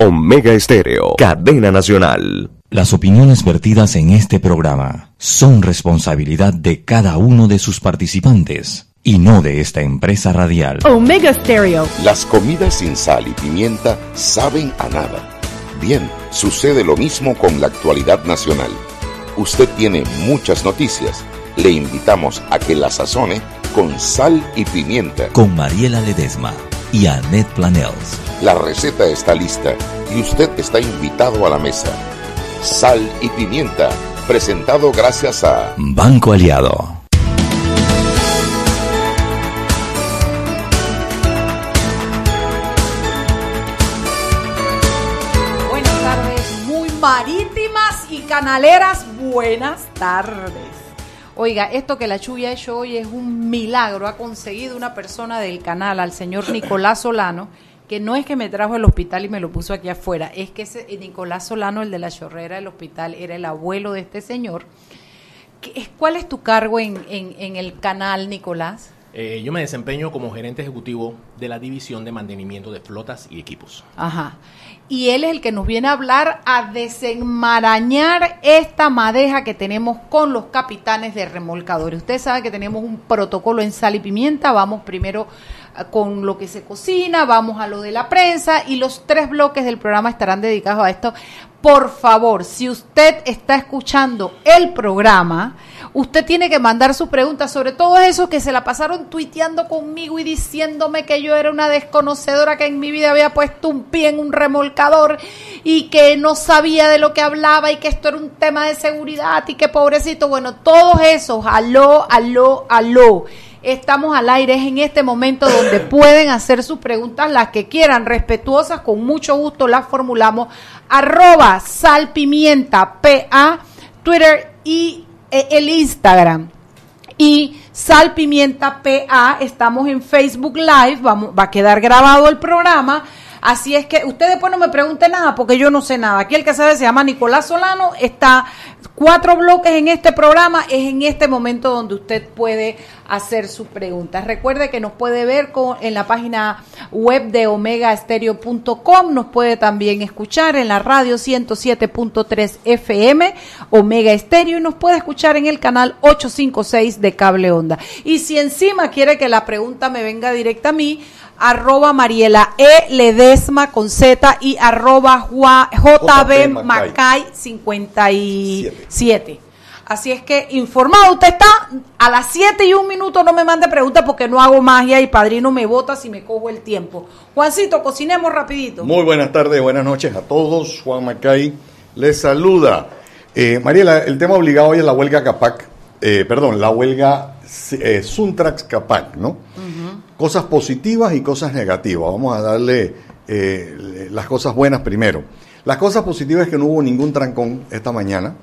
Omega Estéreo, cadena nacional. Las opiniones vertidas en este programa son responsabilidad de cada uno de sus participantes y no de esta empresa radial. Omega Stereo. Las comidas sin sal y pimienta saben a nada. Bien, sucede lo mismo con la actualidad nacional. Usted tiene muchas noticias. Le invitamos a que la sazone con sal y pimienta. Con Mariela Ledesma y Annette Planels. La receta está lista y usted está invitado a la mesa. Sal y pimienta, presentado gracias a Banco Aliado. Buenas tardes, muy marítimas y canaleras, buenas tardes. Oiga, esto que la Chuya ha hecho hoy es un milagro. Ha conseguido una persona del canal, al señor Nicolás Solano, que no es que me trajo al hospital y me lo puso aquí afuera, es que ese, Nicolás Solano, el de la chorrera del hospital, era el abuelo de este señor. ¿Cuál es tu cargo en, en, en el canal, Nicolás? Eh, yo me desempeño como gerente ejecutivo de la división de mantenimiento de flotas y equipos. Ajá. Y él es el que nos viene a hablar a desenmarañar esta madeja que tenemos con los capitanes de remolcadores. Usted sabe que tenemos un protocolo en sal y pimienta. Vamos primero con lo que se cocina, vamos a lo de la prensa y los tres bloques del programa estarán dedicados a esto. Por favor, si usted está escuchando el programa, usted tiene que mandar su pregunta, sobre todo esos que se la pasaron tuiteando conmigo y diciéndome que yo era una desconocedora que en mi vida había puesto un pie en un remolcador y que no sabía de lo que hablaba y que esto era un tema de seguridad y que pobrecito, bueno, todos esos, aló, aló, aló estamos al aire, es en este momento donde pueden hacer sus preguntas, las que quieran, respetuosas, con mucho gusto las formulamos. Arroba salpimienta PA, Twitter y el Instagram. Y salpimienta PA, estamos en Facebook Live, vamos, va a quedar grabado el programa. Así es que usted después no me pregunte nada porque yo no sé nada. Aquí el que sabe se llama Nicolás Solano, está cuatro bloques en este programa, es en este momento donde usted puede hacer sus preguntas. Recuerde que nos puede ver con, en la página web de omegaestereo.com, nos puede también escuchar en la radio 107.3 FM, Omega Estéreo, y nos puede escuchar en el canal 856 de Cable Onda. Y si encima quiere que la pregunta me venga directa a mí, arroba Mariela E. Ledesma con Z y arroba JB Macay 57. Así es que informado usted está, a las 7 y un minuto no me mande preguntas porque no hago magia y padrino me vota si me cojo el tiempo. Juancito, cocinemos rapidito. Muy buenas tardes, buenas noches a todos. Juan Macay les saluda. Eh, Mariela, el tema obligado hoy es la huelga Capac, eh, perdón, la huelga eh, Suntrax Capac, ¿no? Cosas positivas y cosas negativas. Vamos a darle eh, las cosas buenas primero. Las cosas positivas es que no hubo ningún trancón esta mañana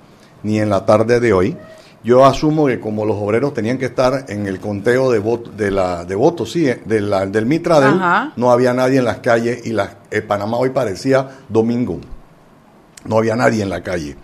ni en la tarde de hoy. Yo asumo que como los obreros tenían que estar en el conteo de, voto, de, la, de votos, sí, de la, del Mitradel, no había nadie en las calles y la, eh, Panamá hoy parecía domingo. No había nadie en la calle.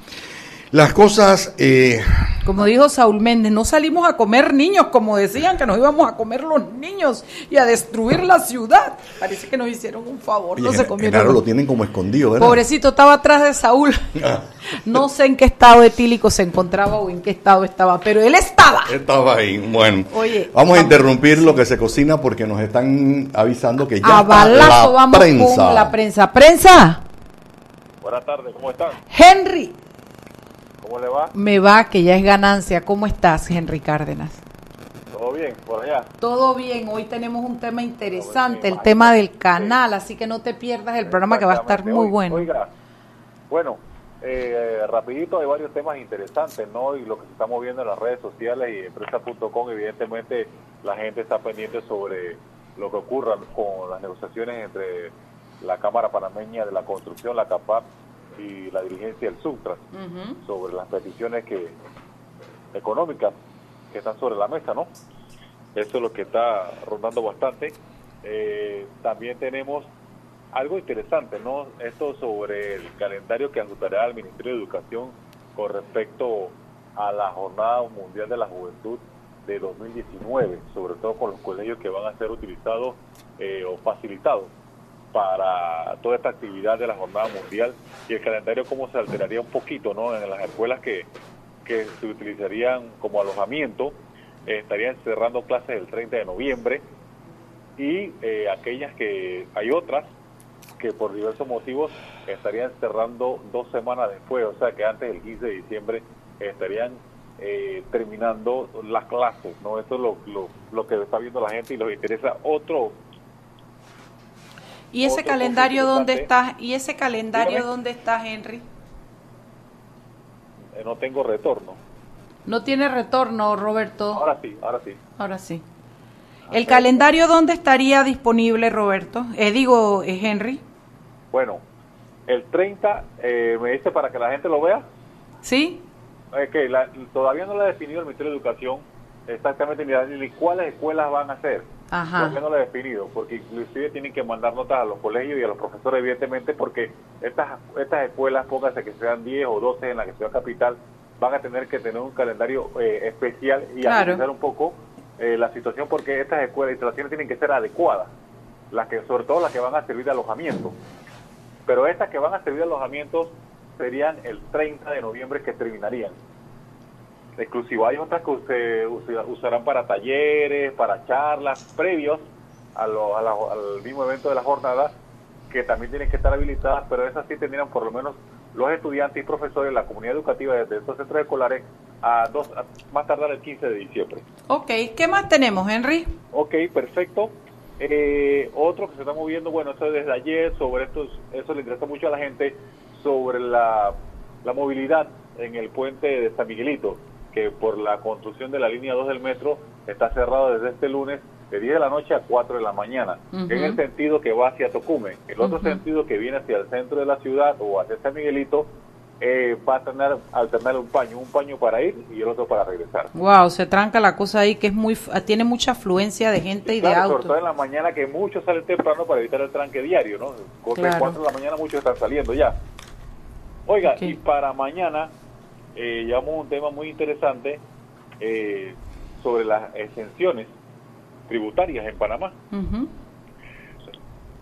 Las cosas... Eh, como dijo Saúl Méndez, no salimos a comer niños, como decían que nos íbamos a comer los niños y a destruir la ciudad. Parece que nos hicieron un favor, no se comieron. Claro, lo tienen como escondido, ¿verdad? Pobrecito, estaba atrás de Saúl. Ah. No sé en qué estado etílico se encontraba o en qué estado estaba, pero él estaba. Estaba ahí. Bueno, Oye, vamos, a interrumpir lo que se cocina porque nos están avisando que ya está la vamos prensa. Con la prensa. Prensa. Buenas tardes, ¿cómo están? Henry. ¿Cómo le va? Me va, que ya es ganancia. ¿Cómo estás, Henry Cárdenas? Todo bien, por allá. Todo bien, hoy tenemos un tema interesante, el tema del canal, así que no te pierdas el programa que va a estar muy bueno. Oiga, bueno, eh, rapidito hay varios temas interesantes, ¿no? Y lo que se está moviendo en las redes sociales y empresa.com, evidentemente la gente está pendiente sobre lo que ocurra con las negociaciones entre la Cámara Panameña de la Construcción, la CAPAP, y la dirigencia del Sutra sobre las peticiones que económicas que están sobre la mesa, ¿no? Eso es lo que está rondando bastante. Eh, también tenemos algo interesante, ¿no? Esto sobre el calendario que ajustará al Ministerio de Educación con respecto a la Jornada Mundial de la Juventud de 2019, sobre todo con los colegios que van a ser utilizados eh, o facilitados para toda esta actividad de la jornada mundial y el calendario cómo se alteraría un poquito, ¿no? En las escuelas que, que se utilizarían como alojamiento, eh, estarían cerrando clases el 30 de noviembre y eh, aquellas que hay otras que por diversos motivos estarían cerrando dos semanas después, o sea que antes del 15 de diciembre estarían eh, terminando las clases, ¿no? Esto es lo, lo, lo, que está viendo la gente y les interesa otro. ¿Y ese calendario dónde está? ¿Y ese calendario dónde está, Henry? Eh, no tengo retorno. No tiene retorno, Roberto. Ahora sí, ahora sí. Ahora sí. ¿El calendario dónde estaría disponible, Roberto? Eh, digo, eh, Henry. Bueno, el 30, eh, me dice para que la gente lo vea. Sí. Okay, la, todavía no lo ha definido el Ministerio de Educación exactamente ni, cuáles escuelas van a ser. Ajá. Todavía no lo ha definido, porque inclusive tienen que mandar notas a los colegios y a los profesores, evidentemente, porque estas, estas escuelas, pónganse que sean 10 o 12 en la ciudad capital, van a tener que tener un calendario eh, especial y Claro. analizar un poco eh, la situación, porque estas escuelas instalaciones tienen que ser adecuadas, las que sobre todo las que van a servir de alojamiento. Pero estas que van a servir de alojamientos serían el 30 de noviembre que terminarían. Exclusivo, hay otras que se usa- usarán para talleres, para charlas, previos a lo- a la- al mismo evento de la jornada, que también tienen que estar habilitadas, pero esas sí tendrían por lo menos los estudiantes y profesores, la comunidad educativa de estos centros escolares, a dos, a más tardar el 15 de diciembre. Ok, ¿qué más tenemos, Henry? Ok, perfecto. Eh, otro que se está moviendo, bueno, eso desde ayer, sobre estos, eso le interesa mucho a la gente, sobre la, la movilidad en el puente de San Miguelito, que por la construcción de la línea 2 del metro está cerrado desde este lunes de 10 de la noche a 4 de la mañana, en el sentido que va hacia Tocumen. El otro sentido que viene hacia el centro de la ciudad o hacia San Miguelito eh, va a tener alternar un paño, un paño para ir y el otro para regresar. Wow, se tranca la cosa ahí que es muy, tiene mucha afluencia de gente y de Claro, autos. todo en la mañana que muchos salen temprano para evitar el tranque diario, ¿no? Corte Claro. 4 de la mañana muchos están saliendo ya. Oiga, y para mañana eh, llevamos un tema muy interesante eh, sobre las exenciones tributarias en Panamá.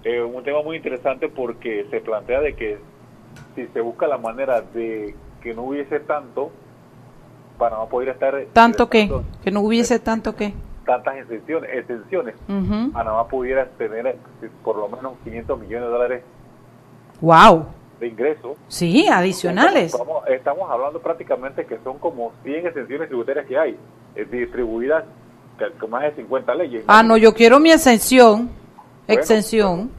Eh, un tema muy interesante porque se plantea de que si se busca la manera de que no hubiese tanto, Panamá podría estar... ¿Tanto qué? ingresando Que no hubiese tanto qué. Tantas exenciones, exenciones. Panamá pudiera tener eh, por lo menos 500 millones de dólares Wow. De ingresos. Sí, adicionales. Estamos, estamos hablando prácticamente que son como 100 exenciones tributarias que hay, eh, distribuidas con más de 50 leyes. Ah, no, yo quiero mi exención. Bueno, Exención.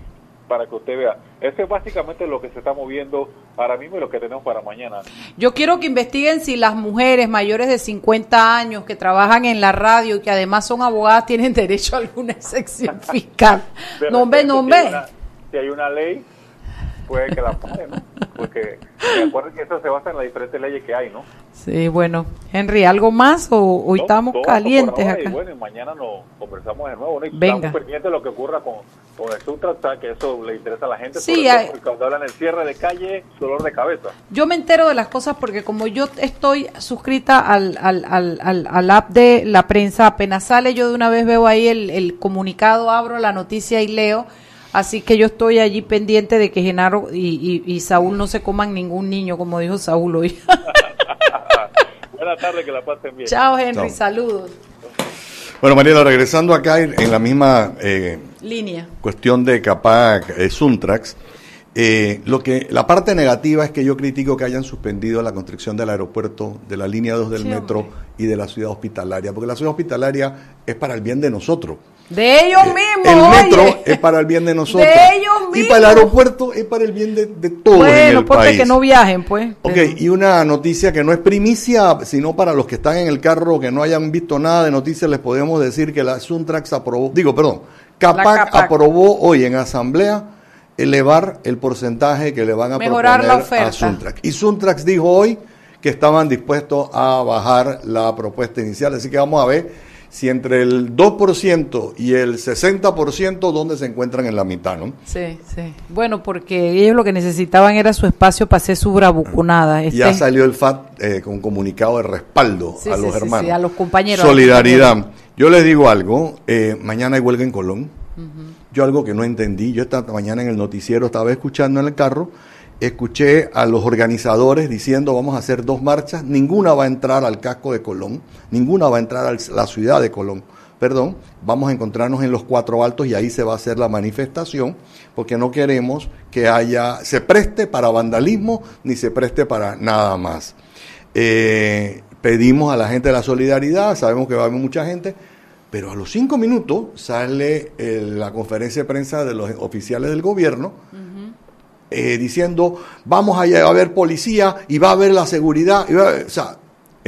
Para que usted vea. Eso es básicamente lo que se está moviendo ahora mismo y lo que tenemos para mañana. Yo quiero que investiguen si las mujeres mayores de 50 años que trabajan en la radio y que además son abogadas tienen derecho a alguna exención fiscal. No repente, no una- Si hay una ley, puede que la paguen, ¿no? Porque recuerden que eso se basa en las diferentes leyes que hay, ¿no? Sí, bueno. Henry, ¿algo más o hoy No, estamos calientes ahora, acá? Y bueno, y mañana nos conversamos de nuevo, ¿no? Y Venga. estamos pendientes de lo que ocurra con, con el Sutra, que eso le interesa a la gente. Sí, hay- cuando hablan del cierre de calle, dolor de cabeza. Yo me entero de las cosas porque como yo estoy suscrita al, al, al, al, al app de la prensa, apenas sale yo de una vez veo ahí el, el comunicado, abro la noticia y leo. Así que yo estoy allí pendiente de que Genaro y, y, y Saúl no se coman ningún niño, como dijo Saúl hoy. Buenas tardes, que la pasen bien. Chao, Henry, Chao. saludos. Bueno, Mariela, regresando acá en, la misma eh, Línea. cuestión de Capac eh, Suntrax, eh, lo que la parte negativa es que yo critico que hayan suspendido la construcción del aeropuerto, de la línea 2 del Sí, metro hombre. y de la ciudad hospitalaria, porque la ciudad hospitalaria es para el bien de nosotros. De ellos Eh, mismos. el oye. metro es para el bien de nosotros. De ellos Y mismos. para el aeropuerto es para el bien de, de todos en Bueno, el porque país. que no viajen, pues. Ok, pero- y una noticia que no es primicia, sino para los que están en el carro, que no hayan visto nada de noticias, les podemos decir que la Suntrax aprobó, digo, perdón, CAPAC, CAPAC. aprobó hoy en asamblea elevar el porcentaje que le van a Mejorar la oferta. a Suntrax. Y Suntrax dijo hoy que estaban dispuestos a bajar la propuesta inicial, así que vamos a ver si entre el 2% y el 60%, ¿dónde se encuentran en la mitad, no? Sí, sí. Bueno, porque ellos lo que necesitaban era su espacio para hacer su bravuconada. Ya Este- salió el FAT eh, con un comunicado de respaldo Sí, a sí, los sí, hermanos. a los compañeros, a los Solidaridad. Yo les digo algo, eh, mañana hay huelga en Colón. yo algo que no entendí, yo esta mañana en el noticiero estaba escuchando en el carro, escuché a los organizadores diciendo vamos a hacer dos marchas, ninguna va a entrar al casco de Colón, ninguna va a entrar a la ciudad de Colón, perdón, vamos a encontrarnos en los cuatro altos y ahí se va a hacer la manifestación, porque no queremos que haya, se preste para vandalismo ni se preste para nada más. Eh, pedimos a la gente de la solidaridad, sabemos que va a haber mucha gente, pero a los cinco minutos sale eh, la conferencia de prensa de los oficiales del gobierno eh, diciendo vamos a, a ver policía y va a haber la seguridad. o sea,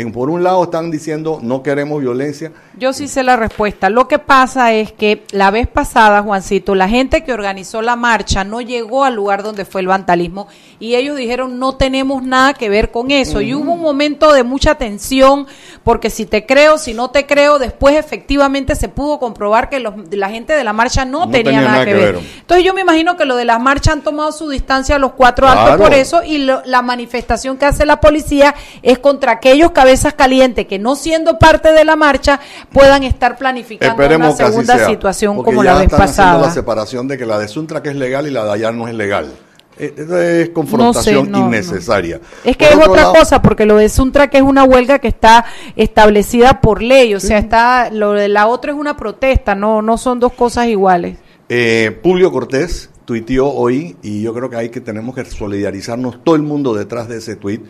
en, por un lado están diciendo no queremos violencia yo sí sé la respuesta. Lo que pasa es que la vez pasada, Juancito, la gente que organizó la marcha no llegó al lugar donde fue el vandalismo y ellos dijeron no tenemos nada que ver con eso. Y hubo un momento de mucha tensión porque si te creo, si no te creo, después efectivamente se pudo comprobar que los, la gente de la marcha no, tenía, nada, que, ver. Entonces yo me imagino que lo de las marchas han tomado su distancia a los cuatro altos por eso y la manifestación que hace la policía es contra aquellos cabezas calientes que no siendo parte de la marcha puedan estar planificando una segunda situación como la vez pasada. la separación de que la de Suntra que es legal y la de allá no es legal. Eh, es confrontación innecesaria. Es que es otra cosa, porque lo de Suntra que es una huelga que está establecida por ley, o sea, está lo de la otra es una protesta, no, no son dos cosas iguales. Eh, Publio Cortés tuiteó hoy, y yo creo que hay que tenemos que solidarizarnos todo el mundo detrás de ese tuit,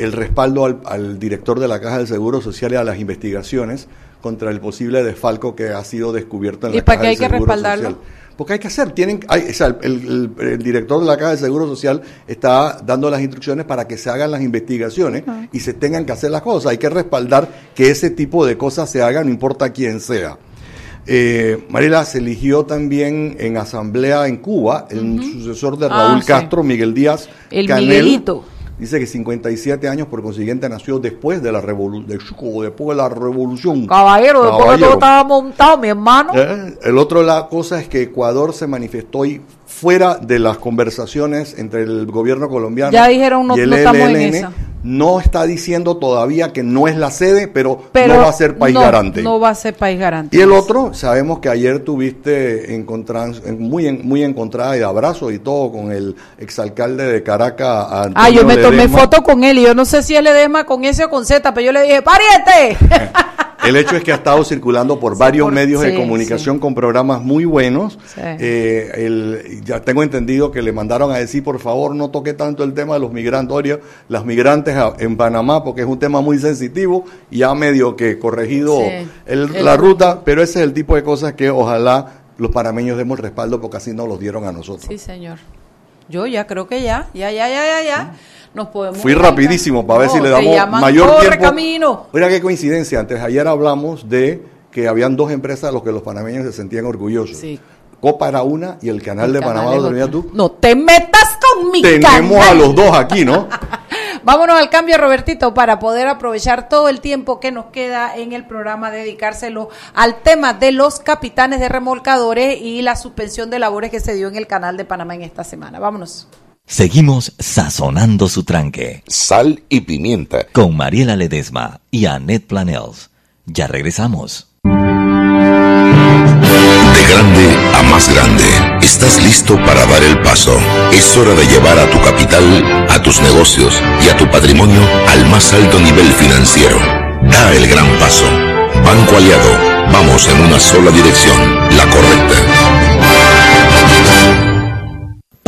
el respaldo al, al director de la Caja del Seguro Social y a las investigaciones contra el posible desfalco que ha sido descubierto en ¿Y la para qué hay que respaldarlo? Porque hay que hacer, tienen, hay, o sea, el, director de la Caja de Seguro Social está dando las instrucciones para que se hagan las investigaciones y se tengan que hacer las cosas. Hay que respaldar que ese tipo de cosas se hagan, no importa quién sea. Eh, Mariela se eligió también en asamblea en Cuba el sucesor de Raúl ah, Castro, Miguel Díaz. El Miguelito. Dice que 57 años, por consiguiente, nació después de la revolución, después de la revolución. Caballero, después que todo estaba montado, mi hermano. Eh, el otro la cosa es que Ecuador se manifestó y fuera de las conversaciones entre el gobierno colombiano ya dijeron, no, y el no no está diciendo todavía que no es la sede, pero, no va a ser país garante. No va a ser país garante. Y el otro, sabemos que ayer tuviste muy, muy encontrada y de abrazo y todo con el exalcalde de Caracas. ah, yo me tomé foto con él y yo no sé si él le Ledesma con S o con Z, pero yo le dije, ¡pariente! El hecho es que ha estado circulando por varios medios de comunicación con programas muy buenos. Eh, el, ya tengo entendido que le mandaron a decir, por favor, no toque tanto el tema de los migrantes, las migrantes en Panamá, porque es un tema muy sensitivo y ha medio que corregido la ruta, pero ese es el tipo de cosas que ojalá los panameños demos respaldo porque así nos los dieron a nosotros. Sí, señor. Yo ya creo que ya, ya, ya, ya, ya, ya. Nos podemos Fui rapidísimo para ver si le damos mayor tiempo. Camino. Mira qué coincidencia. Antes ayer hablamos de que habían dos empresas a los que los panameños se sentían orgullosos. Sí. Copa era una y el canal de Panamá lo tú. No te metas con mi Tenemos a los dos aquí, ¿no? Vámonos al cambio, Robertito, para poder aprovechar todo el tiempo que nos queda en el programa, dedicárselo al tema de los capitanes de remolcadores y la suspensión de labores que se dio en el canal de Panamá en esta semana. Vámonos. Seguimos sazonando su tranque. Sal y pimienta. Con Mariela Ledesma y Annette Planels. Ya regresamos. De grande a más grande, estás listo para dar el paso. Es hora de llevar a tu capital, a tus negocios y a tu patrimonio al más alto nivel financiero. Da el gran paso. Banco Aliado, vamos en una sola dirección, la correcta.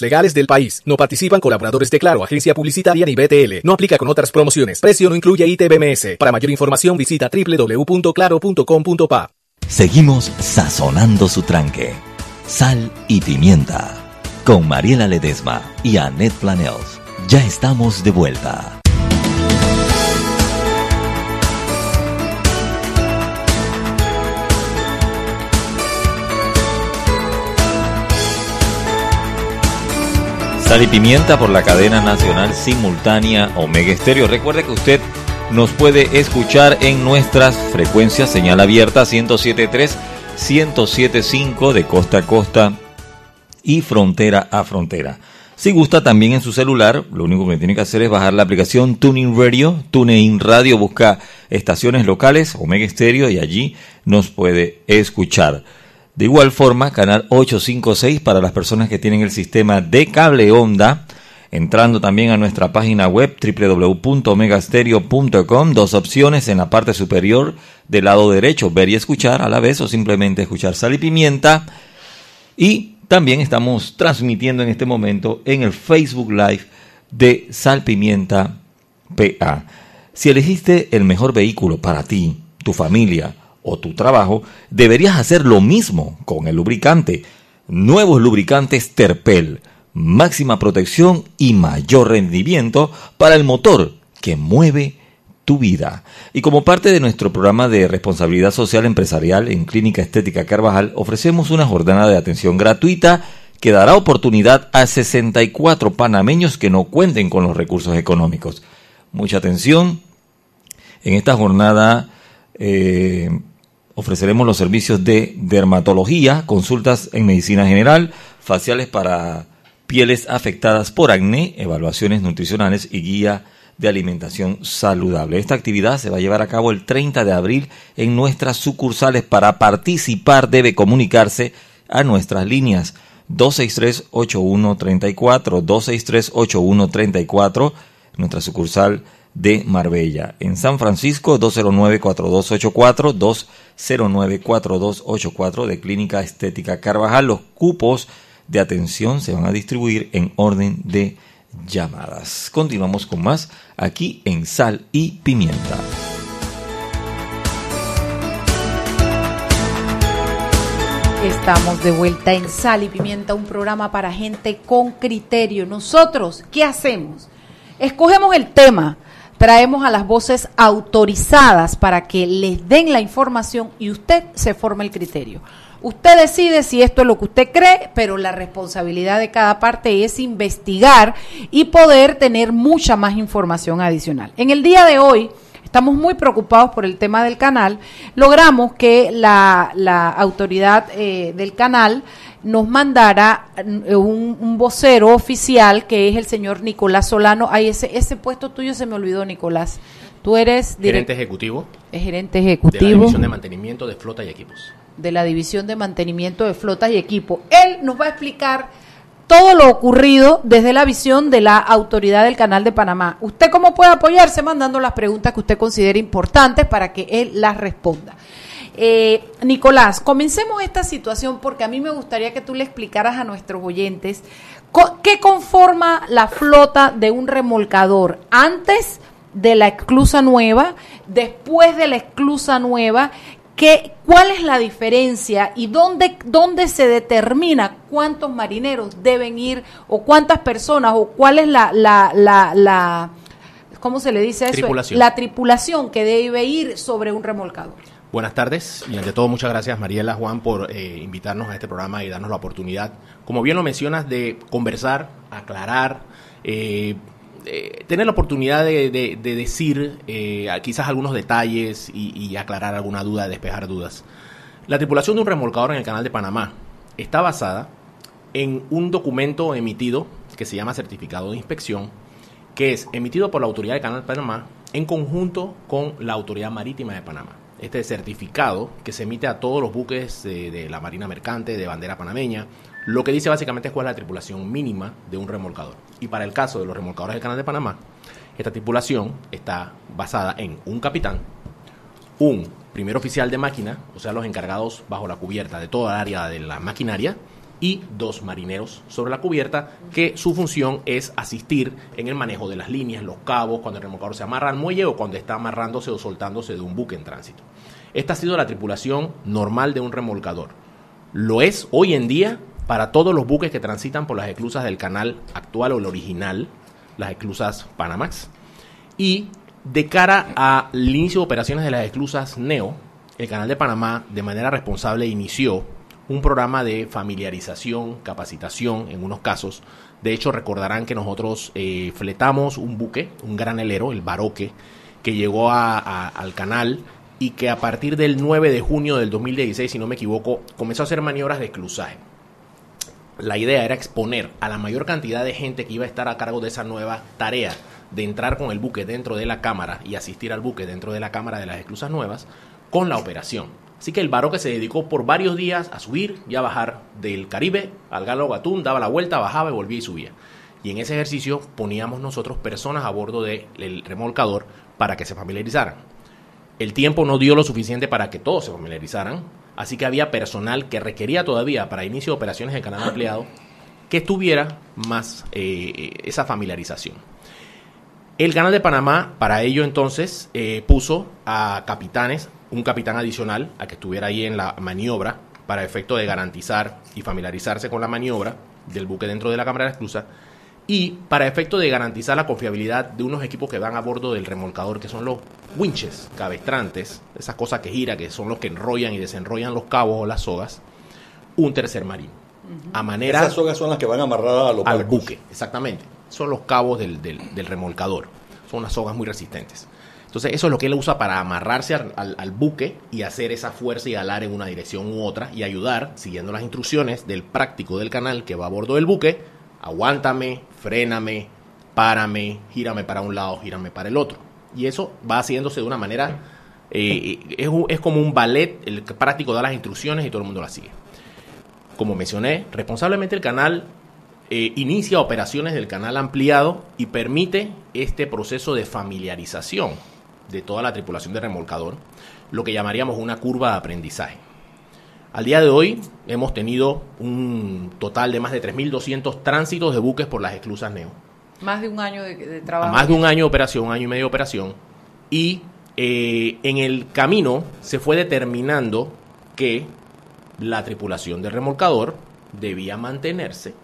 legales del país. No participan colaboradores de Claro, agencia publicitaria ni BTL. No aplica con otras promociones. Precio no incluye ITBMS. Para mayor información visita www.claro.com.pa. Seguimos sazonando su tranque. Sal y pimienta. Con Mariela Ledesma y Annette Planels. Ya estamos de vuelta. Sal y Pimienta por la cadena nacional simultánea Omega Estéreo. Recuerde que usted nos puede escuchar en nuestras frecuencias señal abierta 107.3, 107.5 de costa a costa y frontera a frontera. Si gusta también en su celular, lo único que tiene que hacer es bajar la aplicación Tuning Radio, TuneIn Radio, busca estaciones locales, Omega Estéreo y allí nos puede escuchar. De igual forma, canal 856 para las personas que tienen el sistema de cable onda, entrando también a nuestra página web www.omegastereo.com, dos opciones en la parte superior del lado derecho, ver y escuchar a la vez o simplemente escuchar sal y pimienta. Y también estamos transmitiendo en este momento en el Facebook Live de Sal Pimienta PA. Si elegiste el mejor vehículo para ti, tu familia, o tu trabajo, deberías hacer lo mismo con el lubricante. Nuevos lubricantes Terpel, máxima protección y mayor rendimiento para el motor que mueve tu vida. Y como parte de nuestro programa de responsabilidad social empresarial en Clínica Estética Carvajal, ofrecemos una jornada de atención gratuita que dará oportunidad a 64 panameños que no cuenten con los recursos económicos. Mucha atención. En esta jornada eh, ofreceremos los servicios de dermatología, consultas en medicina general, faciales para pieles afectadas por acné, evaluaciones nutricionales y guía de alimentación saludable. Esta actividad se va a llevar a cabo el 30 de abril en nuestras sucursales. Para participar debe comunicarse a nuestras líneas 263-8134, 263-8134, nuestra sucursal de Marbella. En San Francisco, 209-4284, 209-4284 de Clínica Estética Carvajal. Los cupos de atención se van a distribuir en orden de llamadas. Continuamos con más aquí en Sal y Pimienta. Estamos de vuelta en Sal y Pimienta, un programa para gente con criterio. Nosotros, ¿qué hacemos? Escogemos el tema, traemos a las voces autorizadas para que les den la información y usted se forme el criterio. Usted decide si esto es lo que usted cree, pero la responsabilidad de cada parte es investigar y poder tener mucha más información adicional. En el día de hoy, estamos muy preocupados por el tema del canal. Logramos que la, autoridad eh, del canal nos mandara eh, un, vocero oficial que es el señor Nicolás Solano. Ay, ese, ese puesto tuyo se me olvidó, Nicolás. Tú eres gerente ejecutivo. Es gerente ejecutivo. De la División de Mantenimiento de Flota y Equipos. De la División de Mantenimiento de Flotas y Equipos. Él nos va a explicar todo lo ocurrido desde la visión de la autoridad del Canal de Panamá. ¿Usted cómo puede apoyarse? Mandando las preguntas que usted considere importantes para que él las responda. Eh, Nicolás, comencemos esta situación porque a mí me gustaría que tú le explicaras a nuestros oyentes qué conforma la flota de un remolcador antes de la esclusa nueva, después de la esclusa nueva, ¿Qué, ¿Cuál es la diferencia y dónde, dónde se determina cuántos marineros deben ir o cuántas personas o cuál es la, la, la, la ¿cómo se le dice eso? La tripulación que debe ir sobre un remolcador. Buenas tardes y ante todo muchas gracias Mariela Juan por eh, invitarnos a este programa y darnos la oportunidad, como bien lo mencionas, de conversar, aclarar, eh, eh, tener la oportunidad de, decir quizás algunos detalles y, aclarar alguna duda, despejar dudas. La tripulación de un remolcador en el canal de Panamá está basada en un documento emitido que se llama certificado de inspección, que es emitido por la Autoridad de Canal de Panamá en conjunto con la Autoridad Marítima de Panamá. Este certificado que se emite a todos los buques de, de la Marina Mercante, de bandera panameña, lo que dice básicamente es cuál es la tripulación mínima de un remolcador. Y para el caso de los remolcadores del Canal de Panamá, esta tripulación está basada en un capitán, un primer oficial de máquina, o sea, los encargados bajo la cubierta de toda el área de la maquinaria, y dos marineros sobre la cubierta, que su función es asistir en el manejo de las líneas, los cabos, cuando el remolcador se amarra al muelle o cuando está amarrándose o soltándose de un buque en tránsito. Esta ha sido la tripulación normal de un remolcador. Lo es hoy en día para todos los buques que transitan por las esclusas del canal actual o el original, las esclusas Panamax. Y de cara al inicio de operaciones de las esclusas NEO, el Canal de Panamá de manera responsable inició un programa de familiarización, capacitación en unos casos. De hecho, recordarán que nosotros eh, fletamos un buque, un granelero, el Baroque, que llegó a- al canal y que a partir del 9 de junio del 2016, si no me equivoco, comenzó a hacer maniobras de esclusaje. La idea era exponer a la mayor cantidad de gente que iba a estar a cargo de esa nueva tarea de entrar con el buque dentro de la cámara y asistir al buque dentro de la cámara de las esclusas nuevas con la operación. Así que el Baroque se dedicó por varios días a subir y a bajar del Caribe al Galo Gatún, daba la vuelta, bajaba y volvía y subía. Y en ese ejercicio poníamos nosotros personas a bordo del remolcador para que se familiarizaran. El tiempo no dio lo suficiente para que todos se familiarizaran, así que había personal que requería todavía para inicio de operaciones de canal ampliado que tuviera más eh, esa familiarización. El Canal de Panamá, para ello entonces, eh, puso a capitanes, un capitán adicional a que estuviera ahí en la maniobra, para efecto de garantizar y familiarizarse con la maniobra del buque dentro de la cámara de esclusa, y para efecto de garantizar la confiabilidad de unos equipos que van a bordo del remolcador, que son los winches, cabestrantes, esas cosas que giran, que son los que enrollan y desenrollan los cabos o las sogas, un tercer marino. A manera Esas sogas son las que van amarradas a los al barcos. buque, exactamente. Son los cabos del, del- del remolcador. Son unas sogas muy resistentes. Entonces, eso es lo que él usa para amarrarse al, al- al buque y hacer esa fuerza y alar en una dirección u otra y ayudar, siguiendo las instrucciones del práctico del canal que va a bordo del buque, aguántame, fréname, párame, gírame para un lado, gírame para el otro. Y eso va haciéndose de una manera, eh, es, es como un ballet, el práctico da las instrucciones y todo el mundo las sigue. Como mencioné, responsablemente el canal eh, inicia operaciones del canal ampliado y permite este proceso de familiarización de toda la tripulación de remolcador, lo que llamaríamos una curva de aprendizaje. Al día de hoy hemos tenido un total de más de 3.200 tránsitos de buques por las esclusas Neo Más de un año de, de a trabajo. más de un año de operación, un año y medio de operación, y eh, en el camino se fue determinando que la tripulación del remolcador debía mantenerse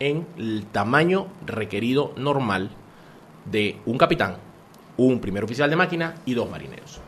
en el tamaño requerido normal de un capitán, un primer oficial de máquina y dos marineros.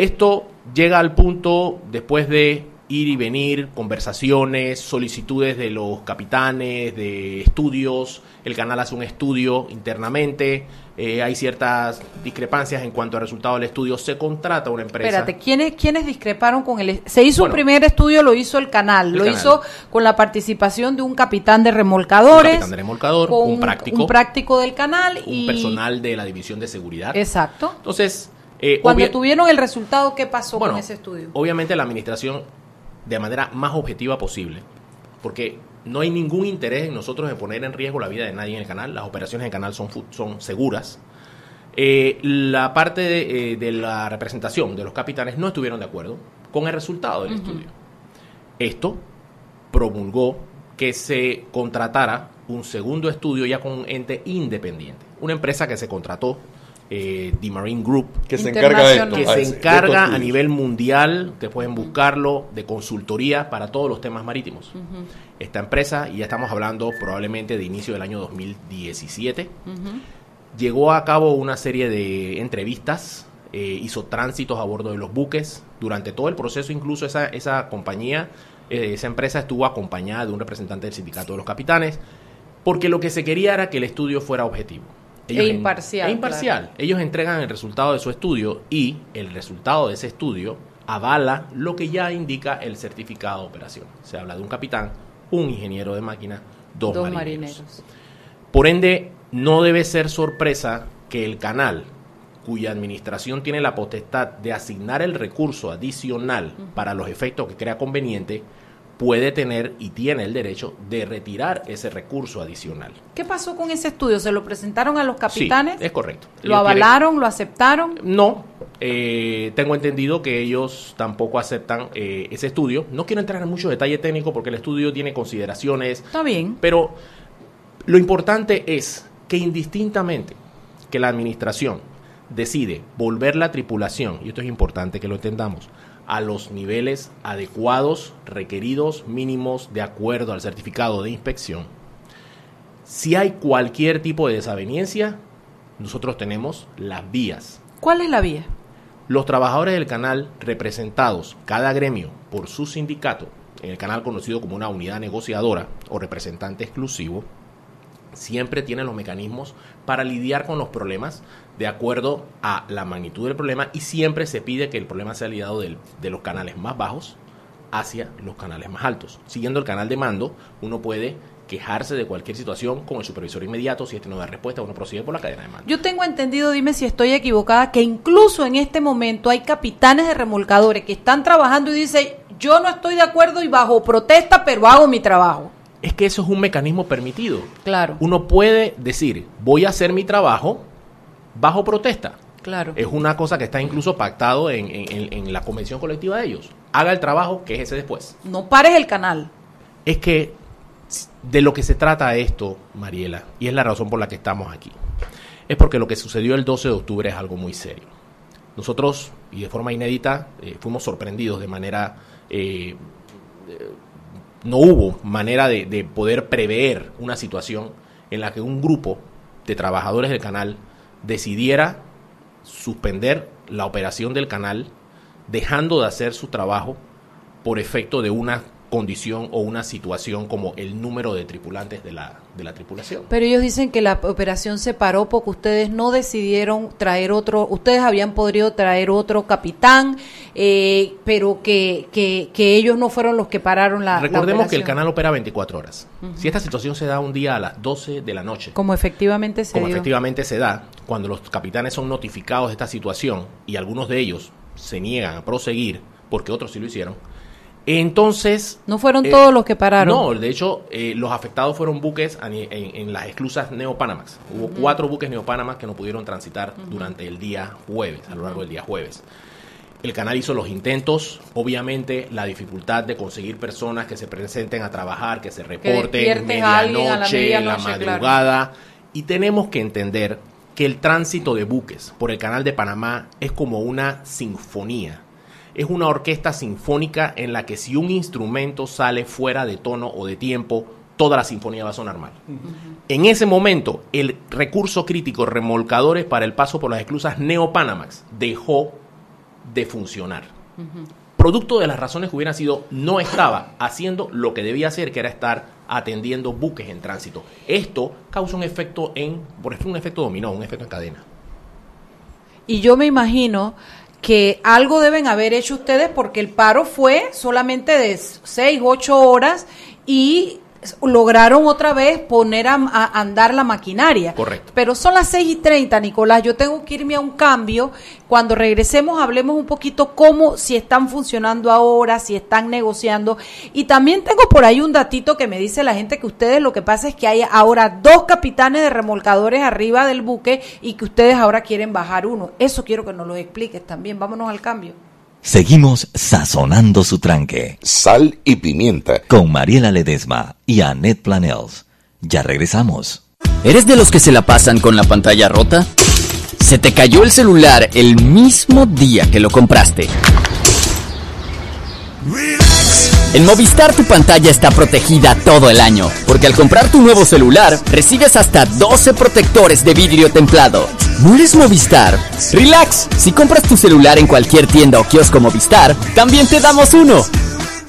Esto llega al punto después de ir y venir, conversaciones, solicitudes de los capitanes, de estudios. El canal hace un estudio internamente. eh, hay ciertas discrepancias en cuanto al resultado del estudio. Se contrata una empresa. Espérate, ¿quiénes, ¿quiénes discreparon con el... Se hizo un primer estudio, lo hizo el canal, El lo canal. hizo con la participación de un capitán de remolcadores, Un capitán de remolcador, con un práctico. un práctico del canal un y... personal de la división de seguridad. Exacto. Entonces, eh, Cuando tuvieron el resultado, ¿qué pasó Bueno, con ese estudio? Obviamente la administración, de manera más objetiva posible, porque no hay ningún interés en nosotros en poner en riesgo la vida de nadie en el canal, las operaciones en el canal son, son seguras. Eh, la parte de, eh, de la representación de los capitanes no estuvieron de acuerdo con el resultado del estudio. Esto promulgó que se contratara un segundo estudio ya con un ente independiente, una empresa que se contrató, eh, The Marine Group, Que se encarga de esto. que ah, se encarga a nivel mundial, te pueden buscarlo, de consultoría para todos los temas marítimos. Esta empresa, y ya estamos hablando probablemente de inicio del año 2017, llegó a cabo una serie de entrevistas, eh, hizo tránsitos a bordo de los buques. Durante todo el proceso, incluso esa, esa compañía, eh, esa empresa estuvo acompañada de un representante del sindicato de los capitanes, porque lo que se quería era que el estudio fuera objetivo. E en- imparcial, e imparcial. Ellos entregan el resultado de su estudio y el resultado de ese estudio avala lo que ya indica el certificado de operación. Se habla de un capitán, un ingeniero de máquina, dos, Dos marineros. marineros. Por ende, no debe ser sorpresa que el canal, cuya administración tiene la potestad de asignar el recurso adicional para los efectos que crea conveniente, puede tener y tiene el derecho de retirar ese recurso adicional. ¿Qué pasó con ese estudio? ¿Se lo presentaron a los capitanes? Sí, es correcto. ¿Lo Ellos quieren- avalaron? ¿Lo aceptaron? No, eh, tengo entendido que ellos tampoco aceptan eh, ese estudio. No quiero entrar en mucho detalle técnico porque el estudio tiene consideraciones, Está bien. pero lo importante es que indistintamente que la administración decide volver la tripulación, y esto es importante que lo entendamos, a los niveles adecuados, requeridos, mínimos, de acuerdo al certificado de inspección, si hay cualquier tipo de desaveniencia, nosotros tenemos las vías ¿Cuál es la vía? los trabajadores del canal representados, cada gremio, por su sindicato, en el canal conocido como una unidad negociadora o representante exclusivo, siempre tienen los mecanismos para lidiar con los problemas de acuerdo a la magnitud del problema y siempre se pide que el problema sea lidiado del- de los canales más bajos hacia los canales más altos. Siguiendo el canal de mando, uno puede quejarse de cualquier situación con el supervisor inmediato, si este no da respuesta, uno procede por la cadena de mando. Yo tengo entendido, dime si estoy equivocada, que incluso en este momento hay capitanes de remolcadores que están trabajando y dicen, yo no estoy de acuerdo y bajo protesta, pero hago mi trabajo. Es que eso es un mecanismo permitido. Claro, Uno puede decir, voy a hacer mi trabajo bajo protesta. claro. Es una cosa que está incluso pactado en, en- la convención colectiva de ellos. Haga el trabajo, que es ese después. No pares el canal. Es que de lo que se trata esto, Mariela, y es la razón por la que estamos aquí, es porque lo que sucedió el 12 de octubre es algo muy serio. Nosotros, y de forma inédita, eh, fuimos sorprendidos de manera... eh, eh, no hubo manera de, de poder prever una situación en la que un grupo de trabajadores del canal decidiera suspender la operación del canal, dejando de hacer su trabajo por efecto de una condición o una situación como el número de tripulantes de la, de la tripulación. Pero ellos dicen que la operación se paró porque ustedes no decidieron traer otro, ustedes habían podido traer otro capitán, eh, pero que, que, que ellos no fueron los que pararon la, la Recordemos que el canal opera 24 horas. Si esta situación se da un día a las 12 de la noche, Como efectivamente se como dio. efectivamente se da, cuando los capitanes son notificados de esta situación y algunos de ellos se niegan a proseguir porque otros sí lo hicieron, entonces... No fueron eh, todos los que pararon. No, de hecho, eh, los afectados fueron buques ni- en, en las esclusas Neopanamax. Hubo cuatro buques Neopanamax que no pudieron transitar durante el día jueves, a lo largo del día jueves. El canal hizo los intentos, obviamente la dificultad de conseguir personas que se presenten a trabajar, que se reporten la medianoche, en la claro. madrugada. Y tenemos que entender que el tránsito de buques por el canal de Panamá es como una sinfonía. Es una orquesta sinfónica en la que si un instrumento sale fuera de tono o de tiempo, toda la sinfonía va a sonar mal. En ese momento, el recurso crítico remolcadores para el paso por las esclusas Neopanamax dejó de funcionar. Producto de las razones que hubieran sido, no estaba haciendo lo que debía hacer, que era estar atendiendo buques en tránsito. Esto causa un efecto en, por ejemplo, un efecto dominó, un efecto en cadena. Y yo me imagino que algo deben haber hecho ustedes porque el paro fue solamente de seis, ocho horas y lograron otra vez poner a, a andar la maquinaria. Correcto. Pero son las seis y treinta, Nicolás. Yo tengo que irme a un cambio. Cuando regresemos, hablemos un poquito cómo, si están funcionando ahora, si están negociando. Y también tengo por ahí un datito que me dice la gente que ustedes lo que pasa es que hay ahora dos capitanes de remolcadores arriba del buque y que ustedes ahora quieren bajar uno. Eso quiero que nos lo expliques también. Vámonos al cambio. Seguimos sazonando su tranque Sal y pimienta. con Mariela Ledesma y Annette Planels. Ya regresamos. ¿Eres de los que se la pasan con la pantalla rota? ¿Se te cayó el celular el mismo día que lo compraste? En Movistar tu pantalla está protegida todo el año, porque al comprar tu nuevo celular recibes hasta 12 protectores de vidrio templado. ¿No Movistar? Relax, si compras tu celular en cualquier tienda o kiosco Movistar, también te damos uno.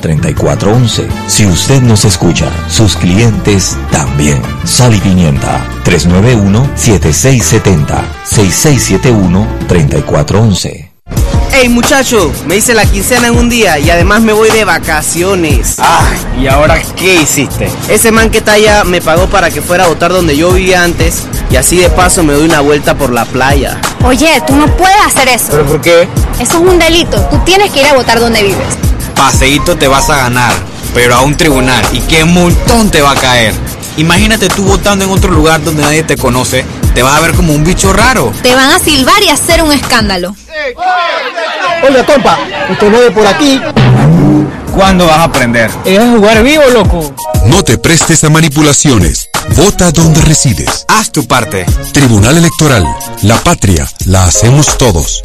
6671-3411. Si usted nos escucha, sus clientes también. Sal y Pimienta 391-7670 6671-3411. Hey muchacho, me hice la quincena en un día y además me voy de vacaciones. Ay, ¿y ahora qué hiciste? Ese man que está allá me pagó para que fuera a votar donde yo vivía antes y así de paso me doy una vuelta por la playa. Oye, tú no puedes hacer eso. ¿Pero por qué? Eso es un delito. Tú tienes que ir a votar donde vives. Paseíto te vas a ganar, pero a un tribunal. ¿Y qué montón te va a caer? Imagínate tú votando en otro lugar donde nadie te conoce, te vas a ver como un bicho raro. Te van a silbar y hacer un escándalo. Oye, compa, usted ve por aquí. ¿Cuándo vas a aprender? Es jugar vivo, loco. No te prestes a manipulaciones. Vota donde resides. Haz tu parte. Tribunal Electoral. La patria la hacemos todos.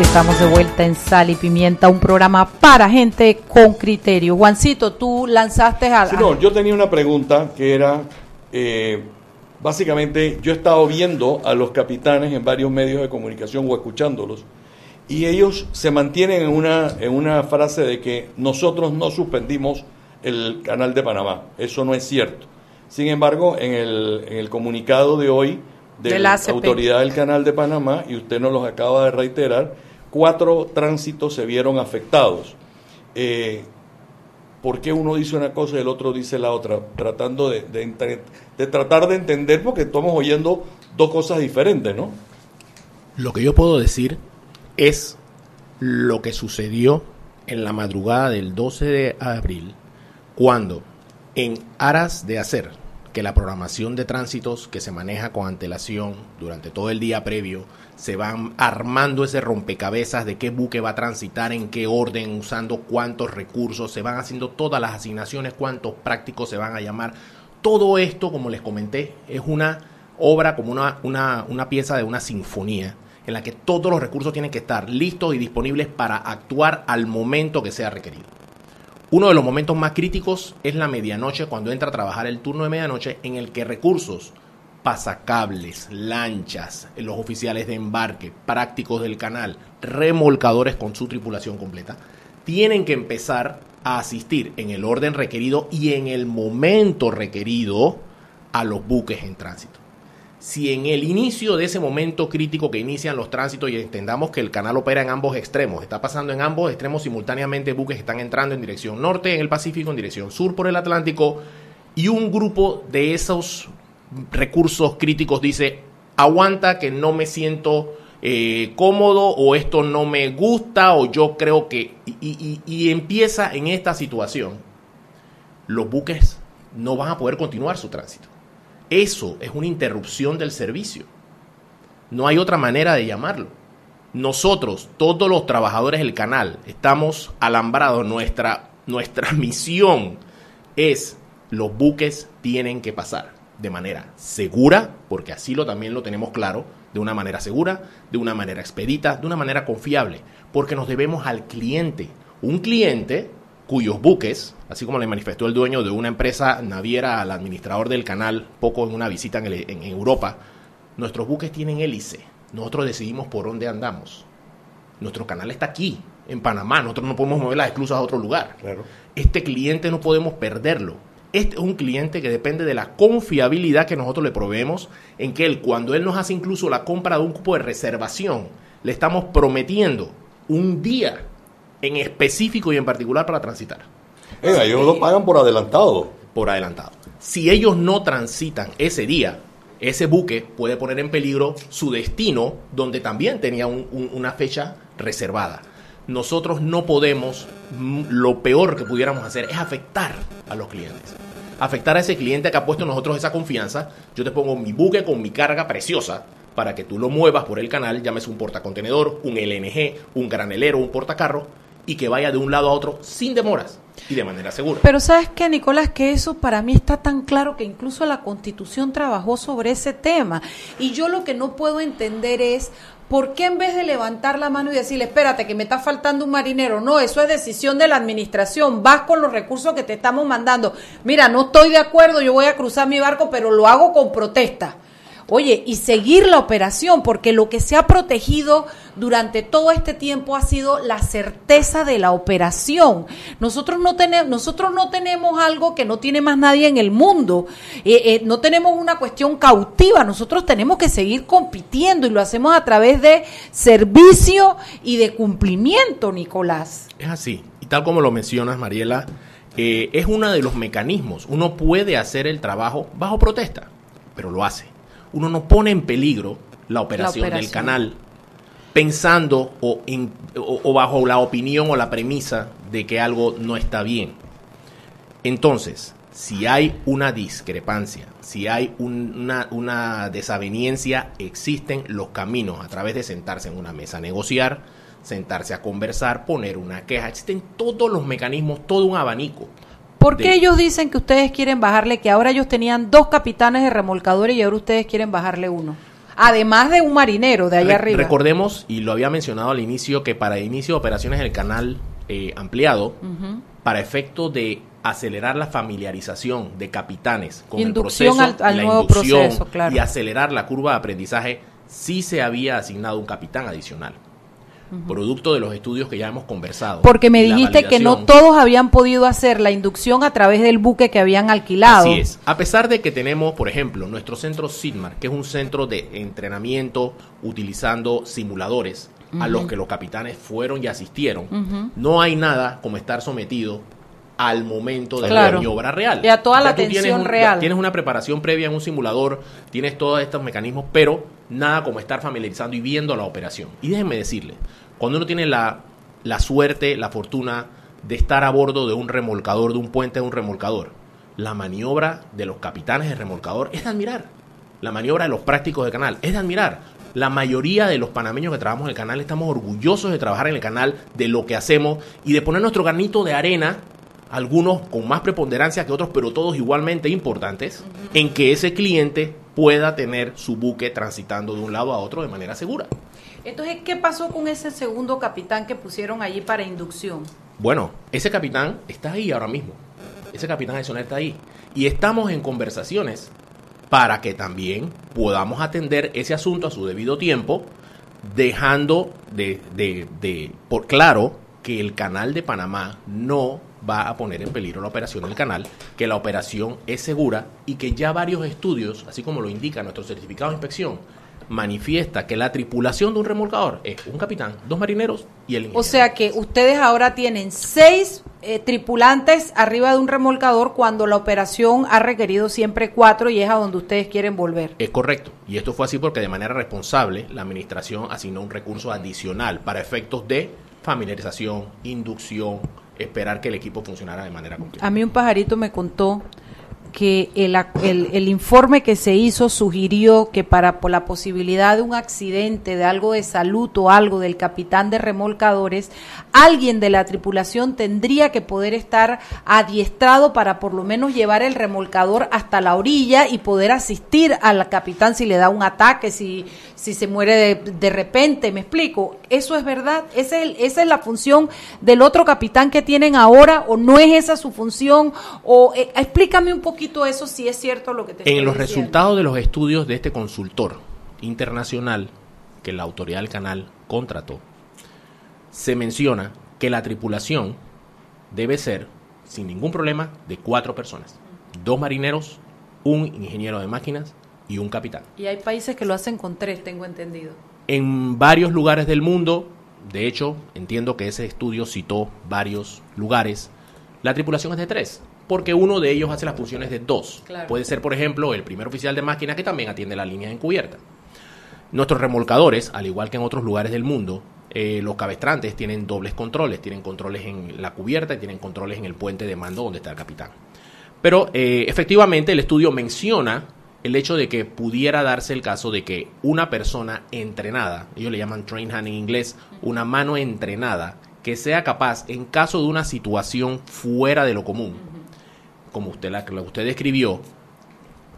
Estamos de vuelta en Sal y Pimienta, un programa para gente con criterio. Juancito, tú lanzaste a... Sí, no, yo tenía una pregunta que era, eh, básicamente, yo he estado viendo a los capitanes en varios medios de comunicación o escuchándolos, y ellos se mantienen en una, en una frase de que nosotros no suspendimos el canal de Panamá. Eso no es cierto. Sin embargo, en el, en el comunicado de hoy de, De la ACP. autoridad del canal de Panamá, y usted nos los acaba de reiterar, cuatro tránsitos se vieron afectados. Eh, ¿Por qué uno dice una cosa y el otro dice la otra? Tratando de, de tratar de entender, porque estamos oyendo dos cosas diferentes, ¿no? Lo que yo puedo decir es lo que sucedió en la madrugada del 12 de abril, cuando en aras de hacer que la programación de tránsitos que se maneja con antelación durante todo el día previo, se van armando ese rompecabezas de qué buque va a transitar, en qué orden, usando cuántos recursos, se van haciendo todas las asignaciones, cuántos prácticos se van a llamar. Todo esto, como les comenté, es una obra como una, una, una pieza de una sinfonía en la que todos los recursos tienen que estar listos y disponibles para actuar al momento que sea requerido. Uno de los momentos más críticos es la medianoche, cuando entra a trabajar el turno de medianoche, en el que recursos, pasacables, lanchas, los oficiales de embarque, prácticos del canal, remolcadores con su tripulación completa, tienen que empezar a asistir en el orden requerido y en el momento requerido a los buques en tránsito. Si en el inicio de ese momento crítico que inician los tránsitos y entendamos que el canal opera en ambos extremos, está pasando en ambos extremos simultáneamente buques que están entrando en dirección norte en el Pacífico, en dirección sur por el Atlántico, y un grupo de esos recursos críticos dice, aguanta que no me siento eh, cómodo o esto no me gusta o yo creo que... Y, empieza en esta situación, los buques no van a poder continuar su tránsito. Eso es una interrupción del servicio. No hay otra manera de llamarlo. Nosotros, todos los trabajadores del canal, estamos alambrados. Nuestra, nuestra misión es los buques tienen que pasar de manera segura, porque así lo también lo tenemos claro, de una manera segura, de una manera expedita, de una manera confiable, porque nos debemos al cliente. Un cliente cuyos buques, así como le manifestó el dueño de una empresa naviera al administrador del canal, poco en una visita en, el- en Europa, nuestros buques tienen hélice. Nosotros decidimos por dónde andamos. Nuestro canal está aquí, en Panamá. Nosotros no podemos mover las esclusas a otro lugar. Este cliente no podemos perderlo. Este es un cliente que depende de la confiabilidad que nosotros le proveemos, en que él, cuando él nos hace incluso la compra de un cupo de reservación, le estamos prometiendo un día en específico y en particular para transitar. Eh, ellos lo pagan por adelantado. Por adelantado. Si ellos no transitan ese día, ese buque puede poner en peligro su destino, donde también tenía un- un- una fecha reservada. Nosotros no podemos, mm, lo peor que pudiéramos hacer es afectar a los clientes. Afectar a ese cliente que ha puesto en nosotros esa confianza. Yo te pongo mi buque con mi carga preciosa para que tú lo muevas por el canal, llámese un portacontenedor, un LNG, un granelero, un portacarro, y que vaya de un lado a otro sin demoras y de manera segura. Pero sabes qué, Nicolás, que eso para mí está tan claro que incluso la Constitución trabajó sobre ese tema. Y yo lo que no puedo entender es por qué en vez de levantar la mano y decirle, espérate, que me está faltando un marinero, no, eso es decisión de la administración, vas con los recursos que te estamos mandando. Mira, no estoy de acuerdo, yo voy a cruzar mi barco, pero lo hago con protesta. Oye, y seguir la operación, porque lo que se ha protegido durante todo este tiempo ha sido la certeza de la operación. Nosotros no tenemos, nosotros no tenemos algo que no tiene más nadie en el mundo. Eh, eh, no tenemos una cuestión cautiva. Nosotros tenemos que seguir compitiendo y lo hacemos a través de servicio y de cumplimiento, Nicolás. Es así. Y tal como lo mencionas, Mariela, eh, es uno de los mecanismos. Uno puede hacer el trabajo bajo protesta, pero lo hace. Uno no pone en peligro la operación, del operación. canal pensando o, en- o- o bajo la opinión o la premisa de que algo no está bien. Entonces, si hay una discrepancia, si hay un- una, una desaveniencia, existen los caminos a través de sentarse en una mesa a negociar, sentarse a conversar, poner una queja. Existen todos los mecanismos, todo un abanico. ¿Por qué de- ellos dicen que ustedes quieren bajarle, que ahora ellos tenían dos capitanes de remolcadores y ahora ustedes quieren bajarle uno? Además de un marinero de allá Re- arriba. Recordemos, y lo había mencionado al inicio, que para el inicio de operaciones del canal eh, ampliado, para efecto de acelerar la familiarización de capitanes con Inducción el proceso, al- al la nuevo inducción proceso, claro. y acelerar la curva de aprendizaje, sí se había asignado un capitán adicional. Producto de los estudios que ya hemos conversado. Porque me dijiste que no todos habían podido hacer la inducción a través del buque que habían alquilado. Así es. A pesar de que tenemos, por ejemplo, nuestro centro SIDMAR, que es un centro de entrenamiento utilizando simuladores a los que los capitanes fueron y asistieron, no hay nada como estar sometido al momento de la maniobra real. Y a toda la tienes atención un- real. Tienes una preparación previa en un simulador, tienes todos estos mecanismos, pero nada como estar familiarizando y viendo la operación. Y déjenme decirle, cuando uno tiene la, la suerte, la fortuna de estar a bordo de un remolcador, de un puente de un remolcador, la maniobra de los capitanes de remolcador es de admirar. La maniobra de los prácticos de canal es de admirar. La mayoría de los panameños que trabajamos en el canal estamos orgullosos de trabajar en el canal, de lo que hacemos y de poner nuestro granito de arena, algunos con más preponderancia que otros, pero todos igualmente importantes, en que ese cliente pueda tener su buque transitando de un lado a otro de manera segura. Entonces, ¿qué pasó con ese segundo capitán que pusieron allí para inducción? Bueno, ese capitán está ahí ahora mismo. Ese capitán adicional está ahí. Y estamos en conversaciones para que también podamos atender ese asunto a su debido tiempo, dejando de, de- de- por claro que el canal de Panamá no va a poner en peligro la operación del canal, que la operación es segura y que ya varios estudios, así como lo indica nuestro certificado de inspección, manifiesta que la tripulación de un remolcador es un capitán, dos marineros y el ingeniero. O sea que ustedes ahora tienen seis eh, tripulantes arriba de un remolcador cuando la operación ha requerido siempre cuatro y es a donde ustedes quieren volver. Es correcto. Y esto fue así porque de manera responsable la administración asignó un recurso adicional para efectos de familiarización, inducción, esperar que el equipo funcionara de manera completa. A mí un pajarito me contó que el, el- el informe que se hizo sugirió que para por la posibilidad de un accidente, de algo de salud o algo del capitán de remolcadores, alguien de la tripulación tendría que poder estar adiestrado para por lo menos llevar el remolcador hasta la orilla y poder asistir al capitán si le da un ataque, si, si se muere de, de repente, me explico. ¿Eso es verdad? ¿Ese es el- ¿Esa es la función del otro capitán que tienen ahora o no es esa su función? O eh, explícame un poquito eso si es cierto lo que te En los diciendo. resultados de los estudios de este consultor internacional que la autoridad del canal contrató, se menciona que la tripulación debe ser, sin ningún problema, de cuatro personas. dos marineros, un ingeniero de máquinas y un capitán. Y hay países que lo hacen con tres, tengo entendido. En varios lugares del mundo, de hecho, entiendo que ese estudio citó varios lugares, la tripulación es de tres, porque uno de ellos hace las funciones de dos. Claro. Puede ser, por ejemplo, el primer oficial de máquina que también atiende las líneas encubiertas. Nuestros remolcadores, al igual que en otros lugares del mundo, eh, los cabestrantes tienen dobles controles, tienen controles en la cubierta y tienen controles en el puente de mando donde está el capitán. Pero eh, efectivamente el estudio menciona el hecho de que pudiera darse el caso de que una persona entrenada, ellos le llaman train hand en inglés, una mano entrenada, que sea capaz, en caso de una situación fuera de lo común, como usted la, la usted describió,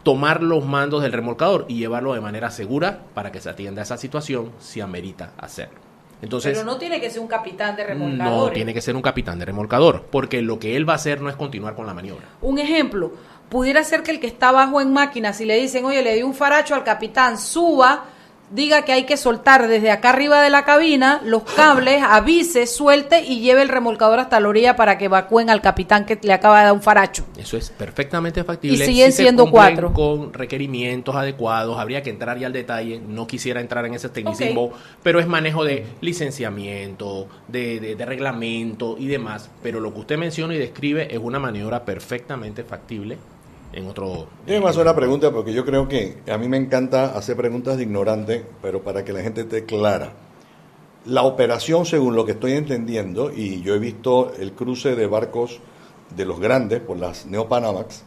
tomar los mandos del remolcador y llevarlo de manera segura para que se atienda a esa situación si amerita hacerlo. Entonces, Pero no tiene que ser un capitán de no remolcadores. tiene que ser un capitán de remolcador, porque lo que él va a hacer no es continuar con la maniobra. Un ejemplo, pudiera ser que el que está abajo en máquina, si le dicen, oye, le di un faracho al capitán, suba, diga que hay que soltar desde acá arriba de la cabina los cables, avise, suelte y lleve el remolcador hasta la orilla para que evacúen al capitán que le acaba de dar un faracho. Eso es perfectamente factible. Y siguen Si siendo cuatro. Con requerimientos adecuados, habría que entrar ya al detalle. No quisiera entrar en ese tecnicismo, pero es manejo de licenciamiento, de, de- de reglamento y demás. Pero lo que usted menciona y describe es una maniobra perfectamente factible en otro. Déjeme hacer una pregunta porque yo creo que a mí me encanta hacer preguntas de ignorante, pero para que la gente esté clara. La operación, según lo que estoy entendiendo, y yo he visto el cruce de barcos de los grandes por las Neopanamax,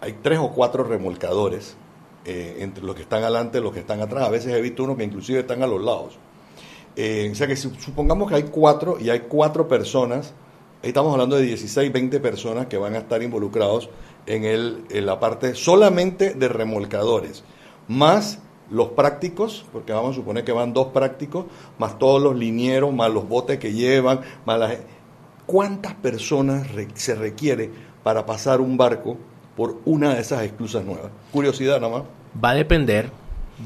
hay tres o cuatro remolcadores eh, entre los que están adelante y los que están atrás. A veces he visto uno que inclusive están a los lados. Eh, o sea que si- supongamos que hay cuatro y hay cuatro personas, ahí estamos hablando de 16, 20 personas que van a estar involucrados en, el, en la parte solamente de remolcadores, más los prácticos, porque vamos a suponer que van dos prácticos, más todos los linieros, más los botes que llevan, más la gen- ¿Cuántas personas se requiere para pasar un barco por una de esas esclusas nuevas? Curiosidad nada más. Va a depender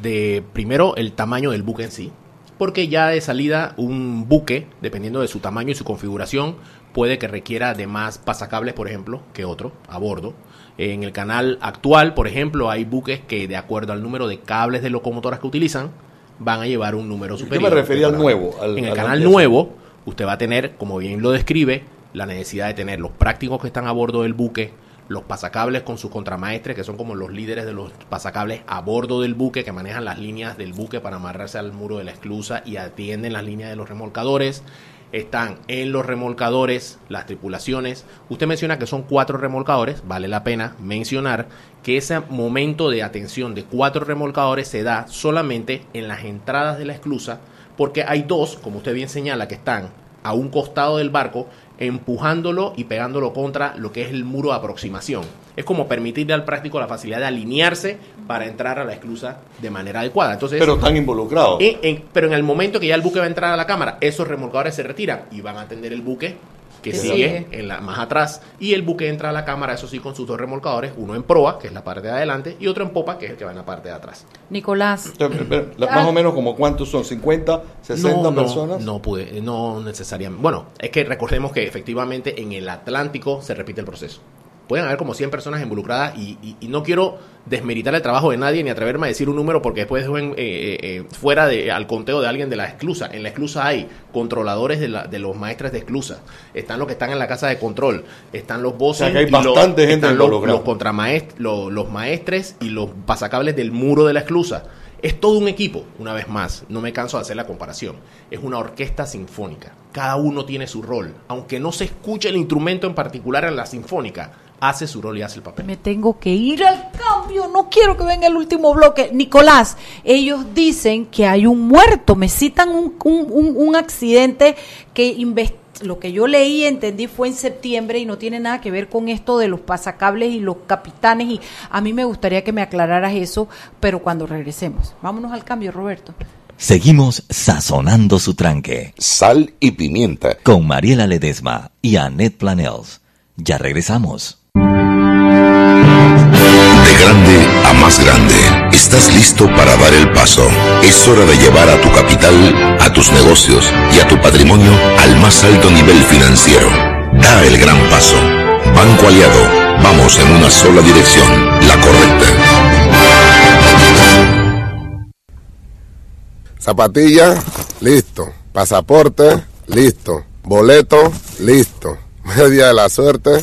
de, primero, el tamaño del buque en sí. Porque ya de salida, un buque, dependiendo de su tamaño y su configuración, puede que requiera de más pasacables, por ejemplo, que otro a bordo. En el canal actual, por ejemplo, hay buques que, de acuerdo al número de cables de locomotoras que utilizan, van a llevar un número Yo superior. me refería al nuevo. al- en el al canal nuevo, usted va a tener, como bien lo describe, la necesidad de tener los prácticos que están a bordo del buque, los pasacables con sus contramaestres, que son como los líderes de los pasacables a bordo del buque, que manejan las líneas del buque para amarrarse al muro de la esclusa y atienden las líneas de los remolcadores. Están en los remolcadores las tripulaciones. Usted menciona que son cuatro remolcadores. Vale la pena mencionar que ese momento de atención de cuatro remolcadores se da solamente en las entradas de la esclusa, porque hay dos, como usted bien señala, que están a un costado del barco empujándolo y pegándolo contra lo que es el muro de aproximación. Es como permitirle al práctico la facilidad de alinearse para entrar a la esclusa de manera adecuada. Entonces, Pero están involucrados. en- en- pero en el momento que ya el buque va a entrar a la cámara, esos remolcadores se retiran y van a atender el buque que sigue en la, más atrás y el buque entra a la cámara, eso sí, con sus dos remolcadores, uno en proa, que es la parte de adelante, y otro en popa, que es el que va en la parte de atrás. Nicolás. Entonces, pero, la- más o menos como cuántos son, 50, 60 no, no, personas. No pude, no necesariamente. Bueno, es que recordemos que efectivamente en el Atlántico se repite el proceso. Pueden haber como 100 personas involucradas y, y- y no quiero desmeritar el trabajo de nadie ni atreverme a decir un número porque después dejo eh, eh, eh, fuera de, al conteo de alguien de la esclusa. En la esclusa hay controladores de, la- de los maestres de esclusa. Están los que están en la casa de control. Están los voces. O sea, hay y los- bastante gente los, los contramaest- los maestres y los pasacables del muro de la esclusa. Es todo un equipo, una vez más, no me canso de hacer la comparación. Es una orquesta sinfónica. Cada uno tiene su rol. Aunque no se escuche el instrumento en particular en la sinfónica, hace su rol y hace el papel. Me tengo que ir al cambio, no quiero que venga el último bloque. Nicolás, ellos dicen que hay un muerto, me citan un, un, un- un accidente que lo que yo leí, entendí, fue en septiembre y no tiene nada que ver con esto de los pasacables y los capitanes. Y a mí me gustaría que me aclararas eso, pero cuando regresemos. Vámonos al cambio, Roberto. Seguimos sazonando su tranque. Sal y pimienta. Con Mariela Ledesma y Annette Planels. Ya regresamos. De grande a más grande, estás listo para dar el paso. Es hora de llevar a tu capital, a tus negocios y a tu patrimonio al más alto nivel financiero. Da el gran paso. Banco Aliado, Vamos en una sola dirección, la correcta. Zapatilla, listo. Pasaporte, listo. Boleto, listo. Media de la suerte,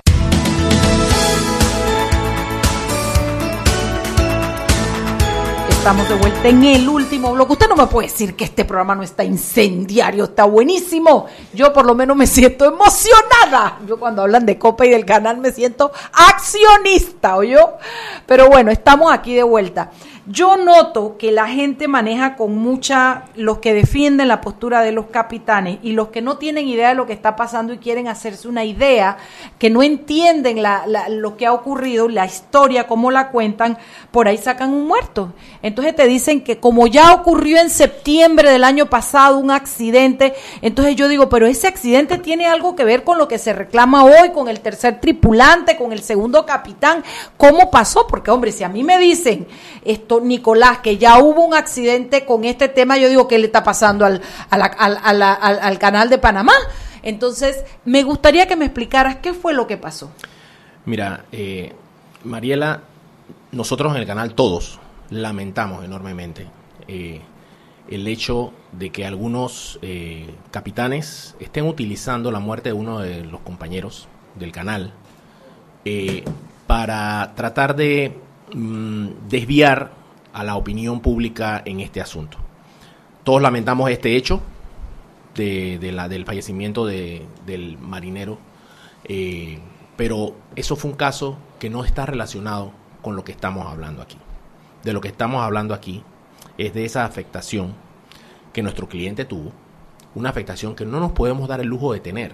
Estamos de vuelta en el último bloque. Usted no me puede decir que este programa no está incendiario, está buenísimo. Yo por lo menos me siento emocionada. Yo cuando hablan de Copa y del canal me siento accionista, ¿oyó? Pero bueno, estamos aquí de vuelta. Yo noto que la gente maneja con mucha, los que defienden la postura de los capitanes y los que no tienen idea de lo que está pasando y quieren hacerse una idea, que no entienden lo que ha ocurrido, la historia, cómo la cuentan, por ahí sacan un muerto. Entonces te dicen que como ya ocurrió en septiembre del año pasado un accidente, entonces yo digo, pero ese accidente tiene algo que ver con lo que se reclama hoy, con el tercer tripulante, con el segundo capitán, ¿cómo pasó? Porque hombre, si a mí me dicen esto, Nicolás, que ya hubo un accidente con este tema, yo digo, ¿qué le está pasando al, al, al, al canal de Panamá? Entonces, me gustaría que me explicaras qué fue lo que pasó. Mira, eh, Mariela, nosotros en el canal todos lamentamos enormemente eh, el hecho de que algunos eh, capitanes estén utilizando la muerte de uno de los compañeros del canal eh, para tratar de mm, desviar a la opinión pública en este asunto. Todos lamentamos este hecho de, la, del fallecimiento de, del marinero, eh, pero eso fue un caso que no está relacionado con lo que estamos hablando aquí. De lo que estamos hablando aquí es de esa afectación que nuestro cliente tuvo, una afectación que no nos podemos dar el lujo de tener,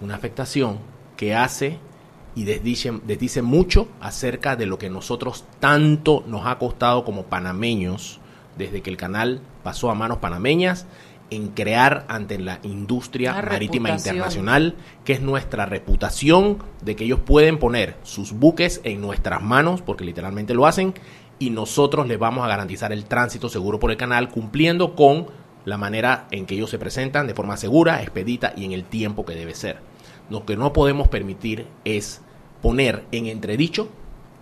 una afectación que hace y desdice, desdice mucho acerca de lo que nosotros tanto nos ha costado como panameños desde que el canal pasó a manos panameñas en crear ante la industria La marítima reputación. internacional, que es nuestra reputación de que ellos pueden poner sus buques en nuestras manos, porque literalmente lo hacen, y nosotros les vamos a garantizar el tránsito seguro por el canal, cumpliendo con la manera en que ellos se presentan de forma segura, expedita y en el tiempo que debe ser. Lo que no podemos permitir es poner en entredicho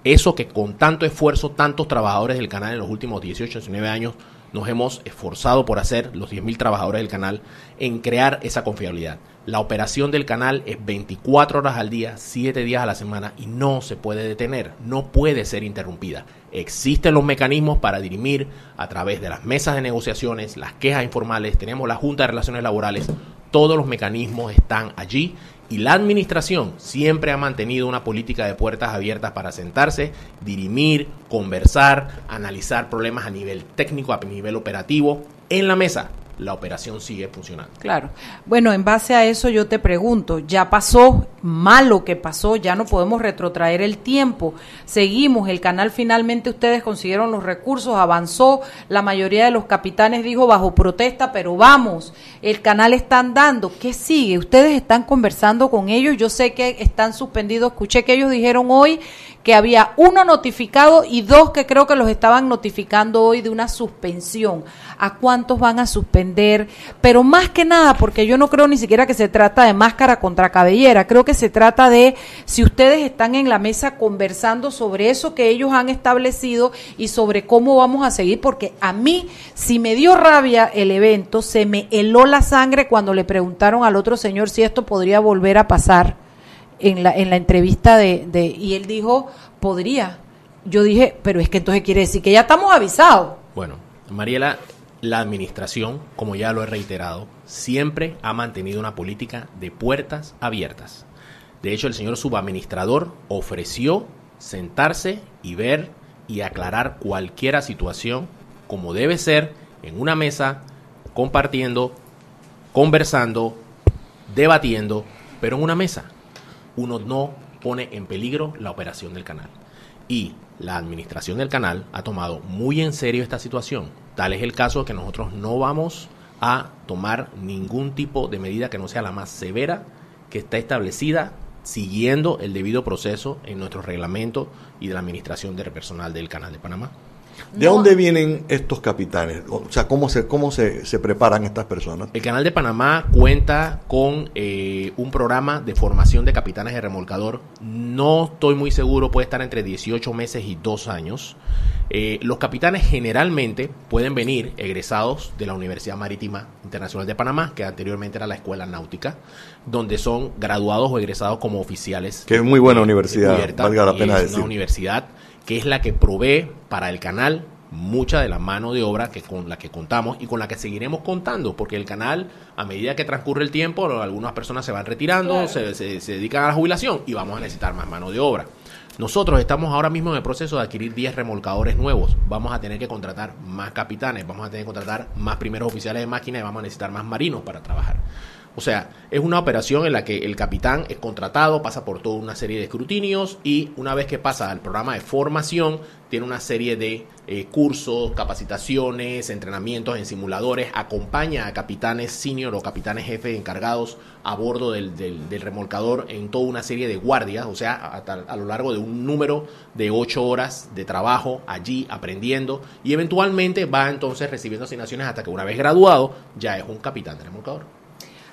eso que con tanto esfuerzo tantos trabajadores del canal en los últimos 18, 19 años nos hemos esforzado por hacer, los 10.000 trabajadores del canal, en crear esa confiabilidad. La operación del canal es 24 horas al día, 7 días a la semana y no se puede detener, no puede ser interrumpida. Existen los mecanismos para dirimir a través de las mesas de negociaciones, las quejas informales, tenemos la Junta de Relaciones Laborales, todos los mecanismos están allí y la administración siempre ha mantenido una política de puertas abiertas para sentarse, dirimir, conversar, analizar problemas a nivel técnico, a nivel operativo. En la mesa, la operación sigue funcionando. Claro. Bueno, en base a eso yo te pregunto, ya pasó malo que pasó, ya no podemos retrotraer el tiempo. Seguimos, el canal finalmente ustedes consiguieron los recursos, avanzó, la mayoría de los capitanes dijo bajo protesta, pero vamos, el canal está andando. ¿Qué sigue? Ustedes están conversando con ellos, yo sé que están suspendidos, escuché que ellos dijeron hoy que había uno notificado y dos que creo que los estaban notificando hoy de una suspensión. ¿A cuántos van a suspender? pero más que nada, porque yo no creo ni siquiera que se trata de máscara contra cabellera, creo que se trata de si ustedes están en la mesa conversando sobre eso que ellos han establecido y sobre cómo vamos a seguir, porque a mí, si me dio rabia el evento, se me heló la sangre cuando le preguntaron al otro señor si esto podría volver a pasar en la, en la entrevista de, de, y él dijo, podría. Yo dije, pero es que entonces quiere decir que ya estamos avisados. Bueno, Mariela, la administración, como ya lo he reiterado, siempre ha mantenido una política de puertas abiertas. De hecho, el señor subadministrador ofreció sentarse y ver y aclarar cualquier situación como debe ser en una mesa, compartiendo, conversando, debatiendo, pero en una mesa. Uno no pone en peligro la operación del canal. Y la administración del canal ha tomado muy en serio esta situación. Tal es el caso que nosotros no vamos a tomar ningún tipo de medida que no sea la más severa que está establecida siguiendo el debido proceso en nuestro reglamento y de la administración del personal del Canal de Panamá. ¿De dónde vienen estos capitanes? O sea, ¿cómo se, cómo se, se preparan estas personas? El Canal de Panamá cuenta con eh, un programa de formación de capitanes de remolcador. No estoy muy seguro, puede estar entre 18 meses y 2 años. Eh, los capitanes generalmente pueden venir egresados de la Universidad Marítima Internacional de Panamá, que anteriormente era la Escuela Náutica, donde son graduados o egresados como oficiales. Que es muy buena universidad, valga la pena es decir. Una universidad que es la que provee para el canal mucha de la mano de obra que con la que contamos y con la que seguiremos contando, porque el canal, a medida que transcurre el tiempo, algunas personas se van retirando, se, se- se dedican a la jubilación y vamos a necesitar más mano de obra. Nosotros estamos ahora mismo en el proceso de adquirir 10 remolcadores nuevos. Vamos a tener que contratar más capitanes, vamos a tener que contratar más primeros oficiales de máquina y vamos a necesitar más marinos para trabajar. O sea, es una operación en la que el capitán es contratado, pasa por toda una serie de escrutinios y una vez que pasa al programa de formación, tiene una serie de eh, cursos, capacitaciones, entrenamientos en simuladores, acompaña a capitanes senior o capitanes jefe encargados a bordo del, del- remolcador en toda una serie de guardias, o sea, a- a lo largo de un número de ocho horas de trabajo allí aprendiendo y eventualmente va entonces recibiendo asignaciones hasta que una vez graduado ya es un capitán de remolcador.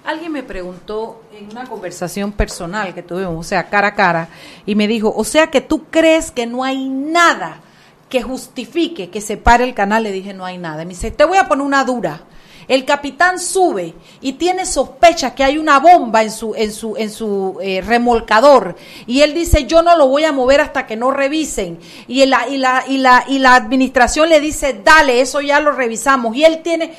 Alguien me preguntó en una conversación personal que tuvimos, o sea, cara a cara, y me dijo, o sea que tú crees que no hay nada que justifique que se pare el canal. Le dije, no hay nada. Me dice, te voy a poner una dura. El capitán sube y tiene sospechas que hay una bomba en su, en su, en su eh, remolcador. Y él dice, yo no lo voy a mover hasta que no revisen. Y la, y la, y la, y la administración le dice, dale, eso ya lo revisamos. Y él tiene,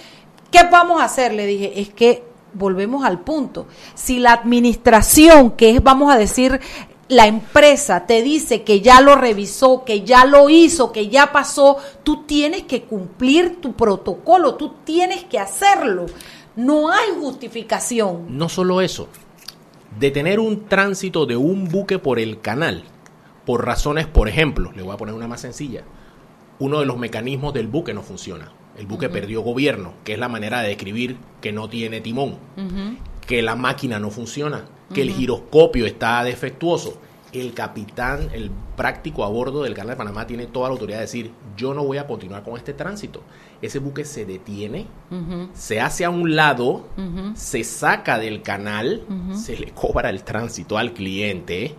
¿qué vamos a hacer? Le dije, es que volvemos al punto. Si la administración, que es, vamos a decir, la empresa te dice que ya lo revisó, que ya lo hizo, que ya pasó, tú tienes que cumplir tu protocolo, tú tienes que hacerlo. No hay justificación. No solo eso, detener un tránsito de un buque por el canal, por razones, por ejemplo, le voy a poner una más sencilla, uno de los mecanismos del buque no funciona. El buque perdió gobierno, que es la manera de describir que no tiene timón, que la máquina no funciona, que el giroscopio está defectuoso. El capitán, el práctico a bordo del canal de Panamá tiene toda la autoridad de decir, yo no voy a continuar con este tránsito. Ese buque se detiene, se hace a un lado, se saca del canal, se le cobra el tránsito al cliente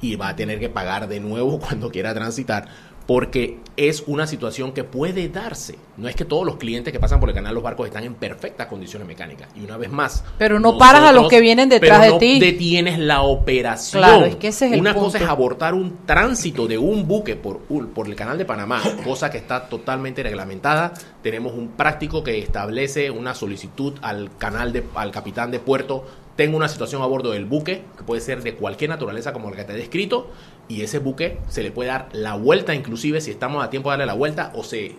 y va a tener que pagar de nuevo cuando quiera transitar porque es una situación que puede darse. No es que todos los clientes que pasan por el canal los barcos están en perfectas condiciones mecánicas. Y una vez más, Pero no paras a los que vienen detrás pero de ti. no detienes la operación. Claro, es que ese es el Una punto. cosa es abortar un tránsito de un buque por, por el canal de Panamá, cosa que está totalmente reglamentada. Tenemos un práctico que establece una solicitud al canal de, al capitán de puerto. Tengo una situación a bordo del buque, que puede ser de cualquier naturaleza como la que te he descrito, y ese buque se le puede dar la vuelta, inclusive si estamos a tiempo de darle la vuelta, o se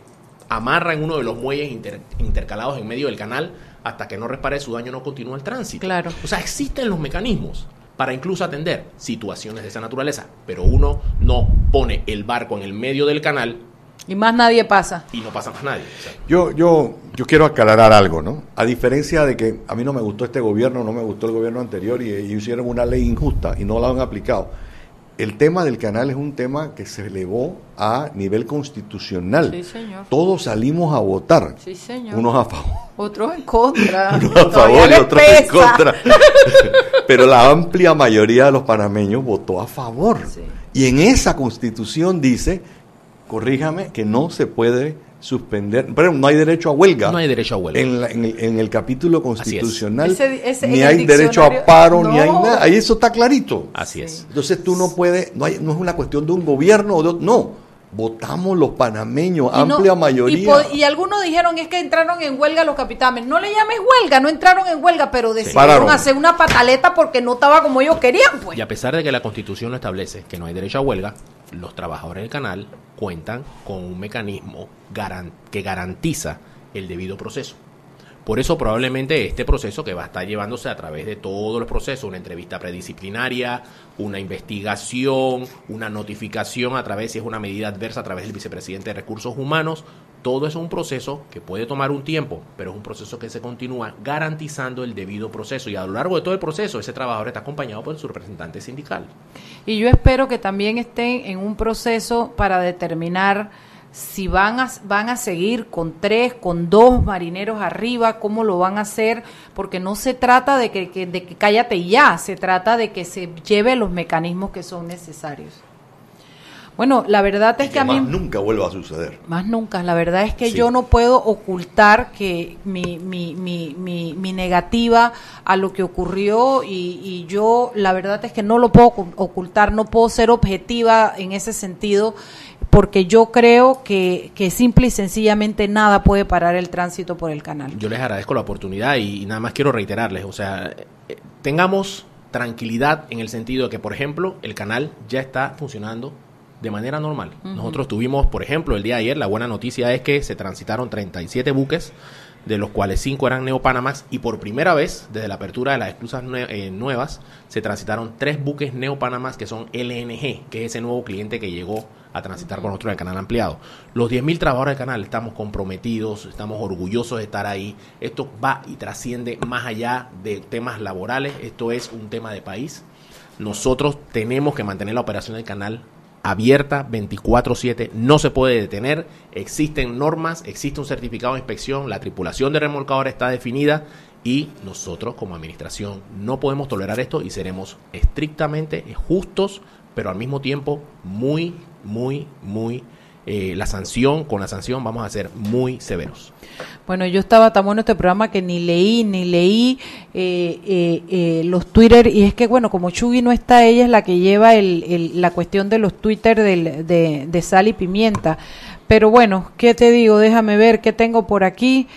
amarra en uno de los muelles inter- intercalados en medio del canal hasta que no repare su daño, no continúa el tránsito. Claro. O sea, existen los mecanismos para incluso atender situaciones de esa naturaleza, pero uno no pone el barco en el medio del canal Y más nadie pasa. y no pasa más nadie. O sea, Yo, yo, yo quiero aclarar algo, ¿no? A diferencia de que a mí no me gustó este gobierno, no me gustó el gobierno anterior y, y hicieron una ley injusta y no la han aplicado. El tema del canal es un tema que se elevó a nivel constitucional. Sí, señor. Todos salimos a votar. Sí, señor. Unos a favor, Otros en contra. unos a favor y otros en contra. Pero la amplia mayoría de los panameños votó a favor. Y en esa constitución dice, corríjame, que no se puede suspender, pero no hay derecho a huelga. No hay derecho a huelga. En, la- en el, en el capítulo constitucional Ese- ese- ni hay derecho a paro, ni hay No. nada. Ahí eso está clarito. Así es. Entonces tú no puedes, no, hay, no es una cuestión de un gobierno o de otro, no. Votamos los panameños, Y amplia mayoría. y algunos dijeron es que entraron en huelga los capitanes. No le llames huelga, no entraron en huelga, pero decidieron hacer una pataleta porque no estaba como ellos querían, pues. Y a pesar de que la Constitución no establece que no hay derecho a huelga, los trabajadores del canal cuentan con un mecanismo garan- que garantiza el debido proceso. Por eso probablemente este proceso que va a estar llevándose a través de todos los procesos, una entrevista predisciplinaria, una investigación, una notificación a través, si es una medida adversa, a través del vicepresidente de Recursos Humanos, todo es un proceso que puede tomar un tiempo, pero es un proceso que se continúa garantizando el debido proceso. Y a lo largo de todo el proceso, ese trabajador está acompañado por su representante sindical. Y yo espero que también estén en un proceso para determinar si van a, van a seguir con tres, con dos marineros arriba, cómo lo van a hacer, porque no se trata de que, que- de que cállate ya, se trata de que se lleve los mecanismos que son necesarios. Bueno, la verdad es que, que a mí... más nunca vuelva a suceder. Más nunca. La verdad es que Sí. yo no puedo ocultar que mi, mi, mi, mi, mi negativa a lo que ocurrió y, y yo la verdad es que no lo puedo ocu- ocultar, no puedo ser objetiva en ese sentido porque yo creo que, que simple y sencillamente nada puede parar el tránsito por el canal. Yo les agradezco la oportunidad y, y nada más quiero reiterarles, o sea, eh, tengamos tranquilidad en el sentido de que, por ejemplo, el canal ya está funcionando de manera normal. Nosotros tuvimos, por ejemplo, el día de ayer, la buena noticia es que se transitaron 37 buques, de los cuales 5 eran Neopanamax, y por primera vez, desde la apertura de las esclusas nue- eh, nuevas, se transitaron 3 buques Neopanamax que son LNG, que es ese nuevo cliente que llegó a transitar con nosotros en el canal ampliado. Los 10.000 trabajadores del canal estamos comprometidos, estamos orgullosos de estar ahí. Esto va y trasciende más allá de temas laborales, esto es un tema de país. Nosotros tenemos que mantener la operación del canal abierta 24/7, no se puede detener, existen normas, existe un certificado de inspección, la tripulación de remolcador está definida y nosotros como administración no podemos tolerar esto y seremos estrictamente justos, pero al mismo tiempo muy, muy, muy, eh, la sanción, con la sanción vamos a ser muy severos. Bueno, yo estaba tan bueno este programa que ni leí, ni leí eh, eh, eh, los Twitter, y es que, bueno, como Chugui no está, ella es la que lleva el, el- la cuestión de los Twitter de, de sal y pimienta. Pero bueno, ¿qué te digo? Déjame ver qué tengo por aquí.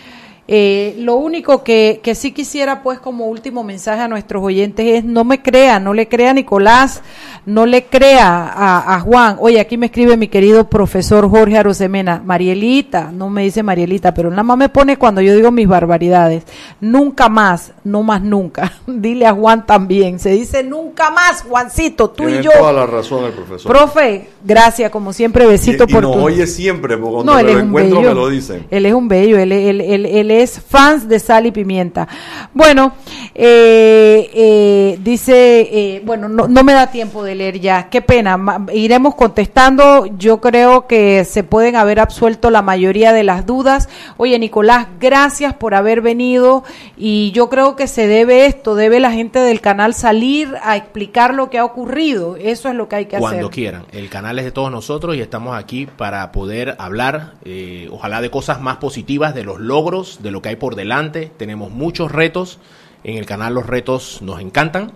Eh, lo único que, que sí quisiera, pues, como último mensaje a nuestros oyentes es no me crea, no le crea a Nicolás, no le crea a, a Juan. Oye, aquí me escribe mi querido profesor Jorge Arosemena, Marielita, no me dice Marielita, pero nada más me pone cuando yo digo mis barbaridades. Nunca más, no más nunca. Dile a Juan también, se dice nunca más, Juancito, tú Tiene y yo. toda la razón el profesor. Profe, gracias, como siempre, besito y, y por tu... oye siempre, porque cuando No, me él lo es encuentro bello. me lo dicen. Él es un bello, él, él- él- él es fans de sal y pimienta. Bueno, eh, eh, dice, eh, bueno, no, no me da tiempo de leer ya, qué pena, ma- iremos contestando, yo creo que se pueden haber absuelto la mayoría de las dudas. Oye, Nicolás, gracias por haber venido y yo creo que se debe esto, debe la gente del canal salir a explicar lo que ha ocurrido, eso es lo que hay que Cuando hacer. quieran. El canal es de todos nosotros y estamos aquí para poder hablar, eh, ojalá de cosas más positivas, de los logros, de lo que hay por delante. Tenemos muchos retos. En el canal los retos nos encantan.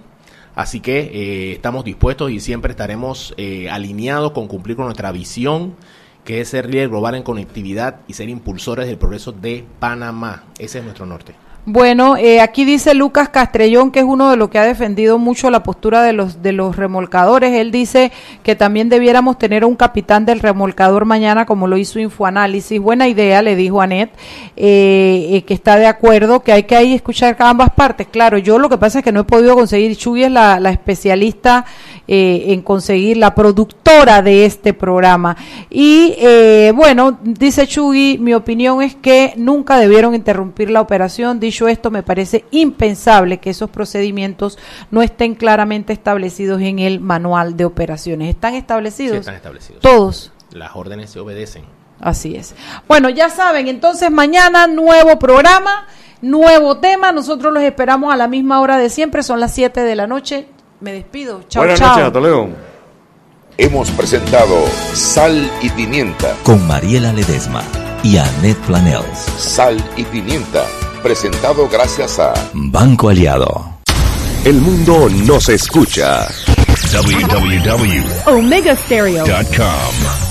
Así que eh, estamos dispuestos y siempre estaremos eh, alineados con cumplir con nuestra visión, que es ser líder global en conectividad y ser impulsores del progreso de Panamá. Ese es nuestro norte. Bueno, eh, aquí dice Lucas Castrellón, que es uno de los que ha defendido mucho la postura de los de los remolcadores. Él dice que también debiéramos tener un capitán del remolcador mañana, como lo hizo Infoanálisis. Buena idea, le dijo Anet, eh, eh, que está de acuerdo, que hay que ahí escuchar ambas partes. Claro, yo lo que pasa es que no he podido conseguir. Chuy es la, especialista eh, en conseguir la productora de este programa. Y eh, bueno, dice Chugi, mi opinión es que nunca debieron interrumpir la operación. Dicho esto, me parece impensable que esos procedimientos no estén claramente establecidos en el manual de operaciones. ¿Están establecidos? Sí, están establecidos. Todos. Las órdenes se obedecen. Así es. Bueno, ya saben, entonces mañana nuevo programa, nuevo tema. Nosotros los esperamos a la misma hora de siempre, son las 7 de la noche. Me despido. Chao, Buenas chao. noches, hasta luego. Hemos presentado Sal y Pimienta. Con Mariela Ledesma y Annette Planels. Sal y Pimienta. Presentado gracias a Banco Aliado. El mundo nos escucha. www.omegastereo.com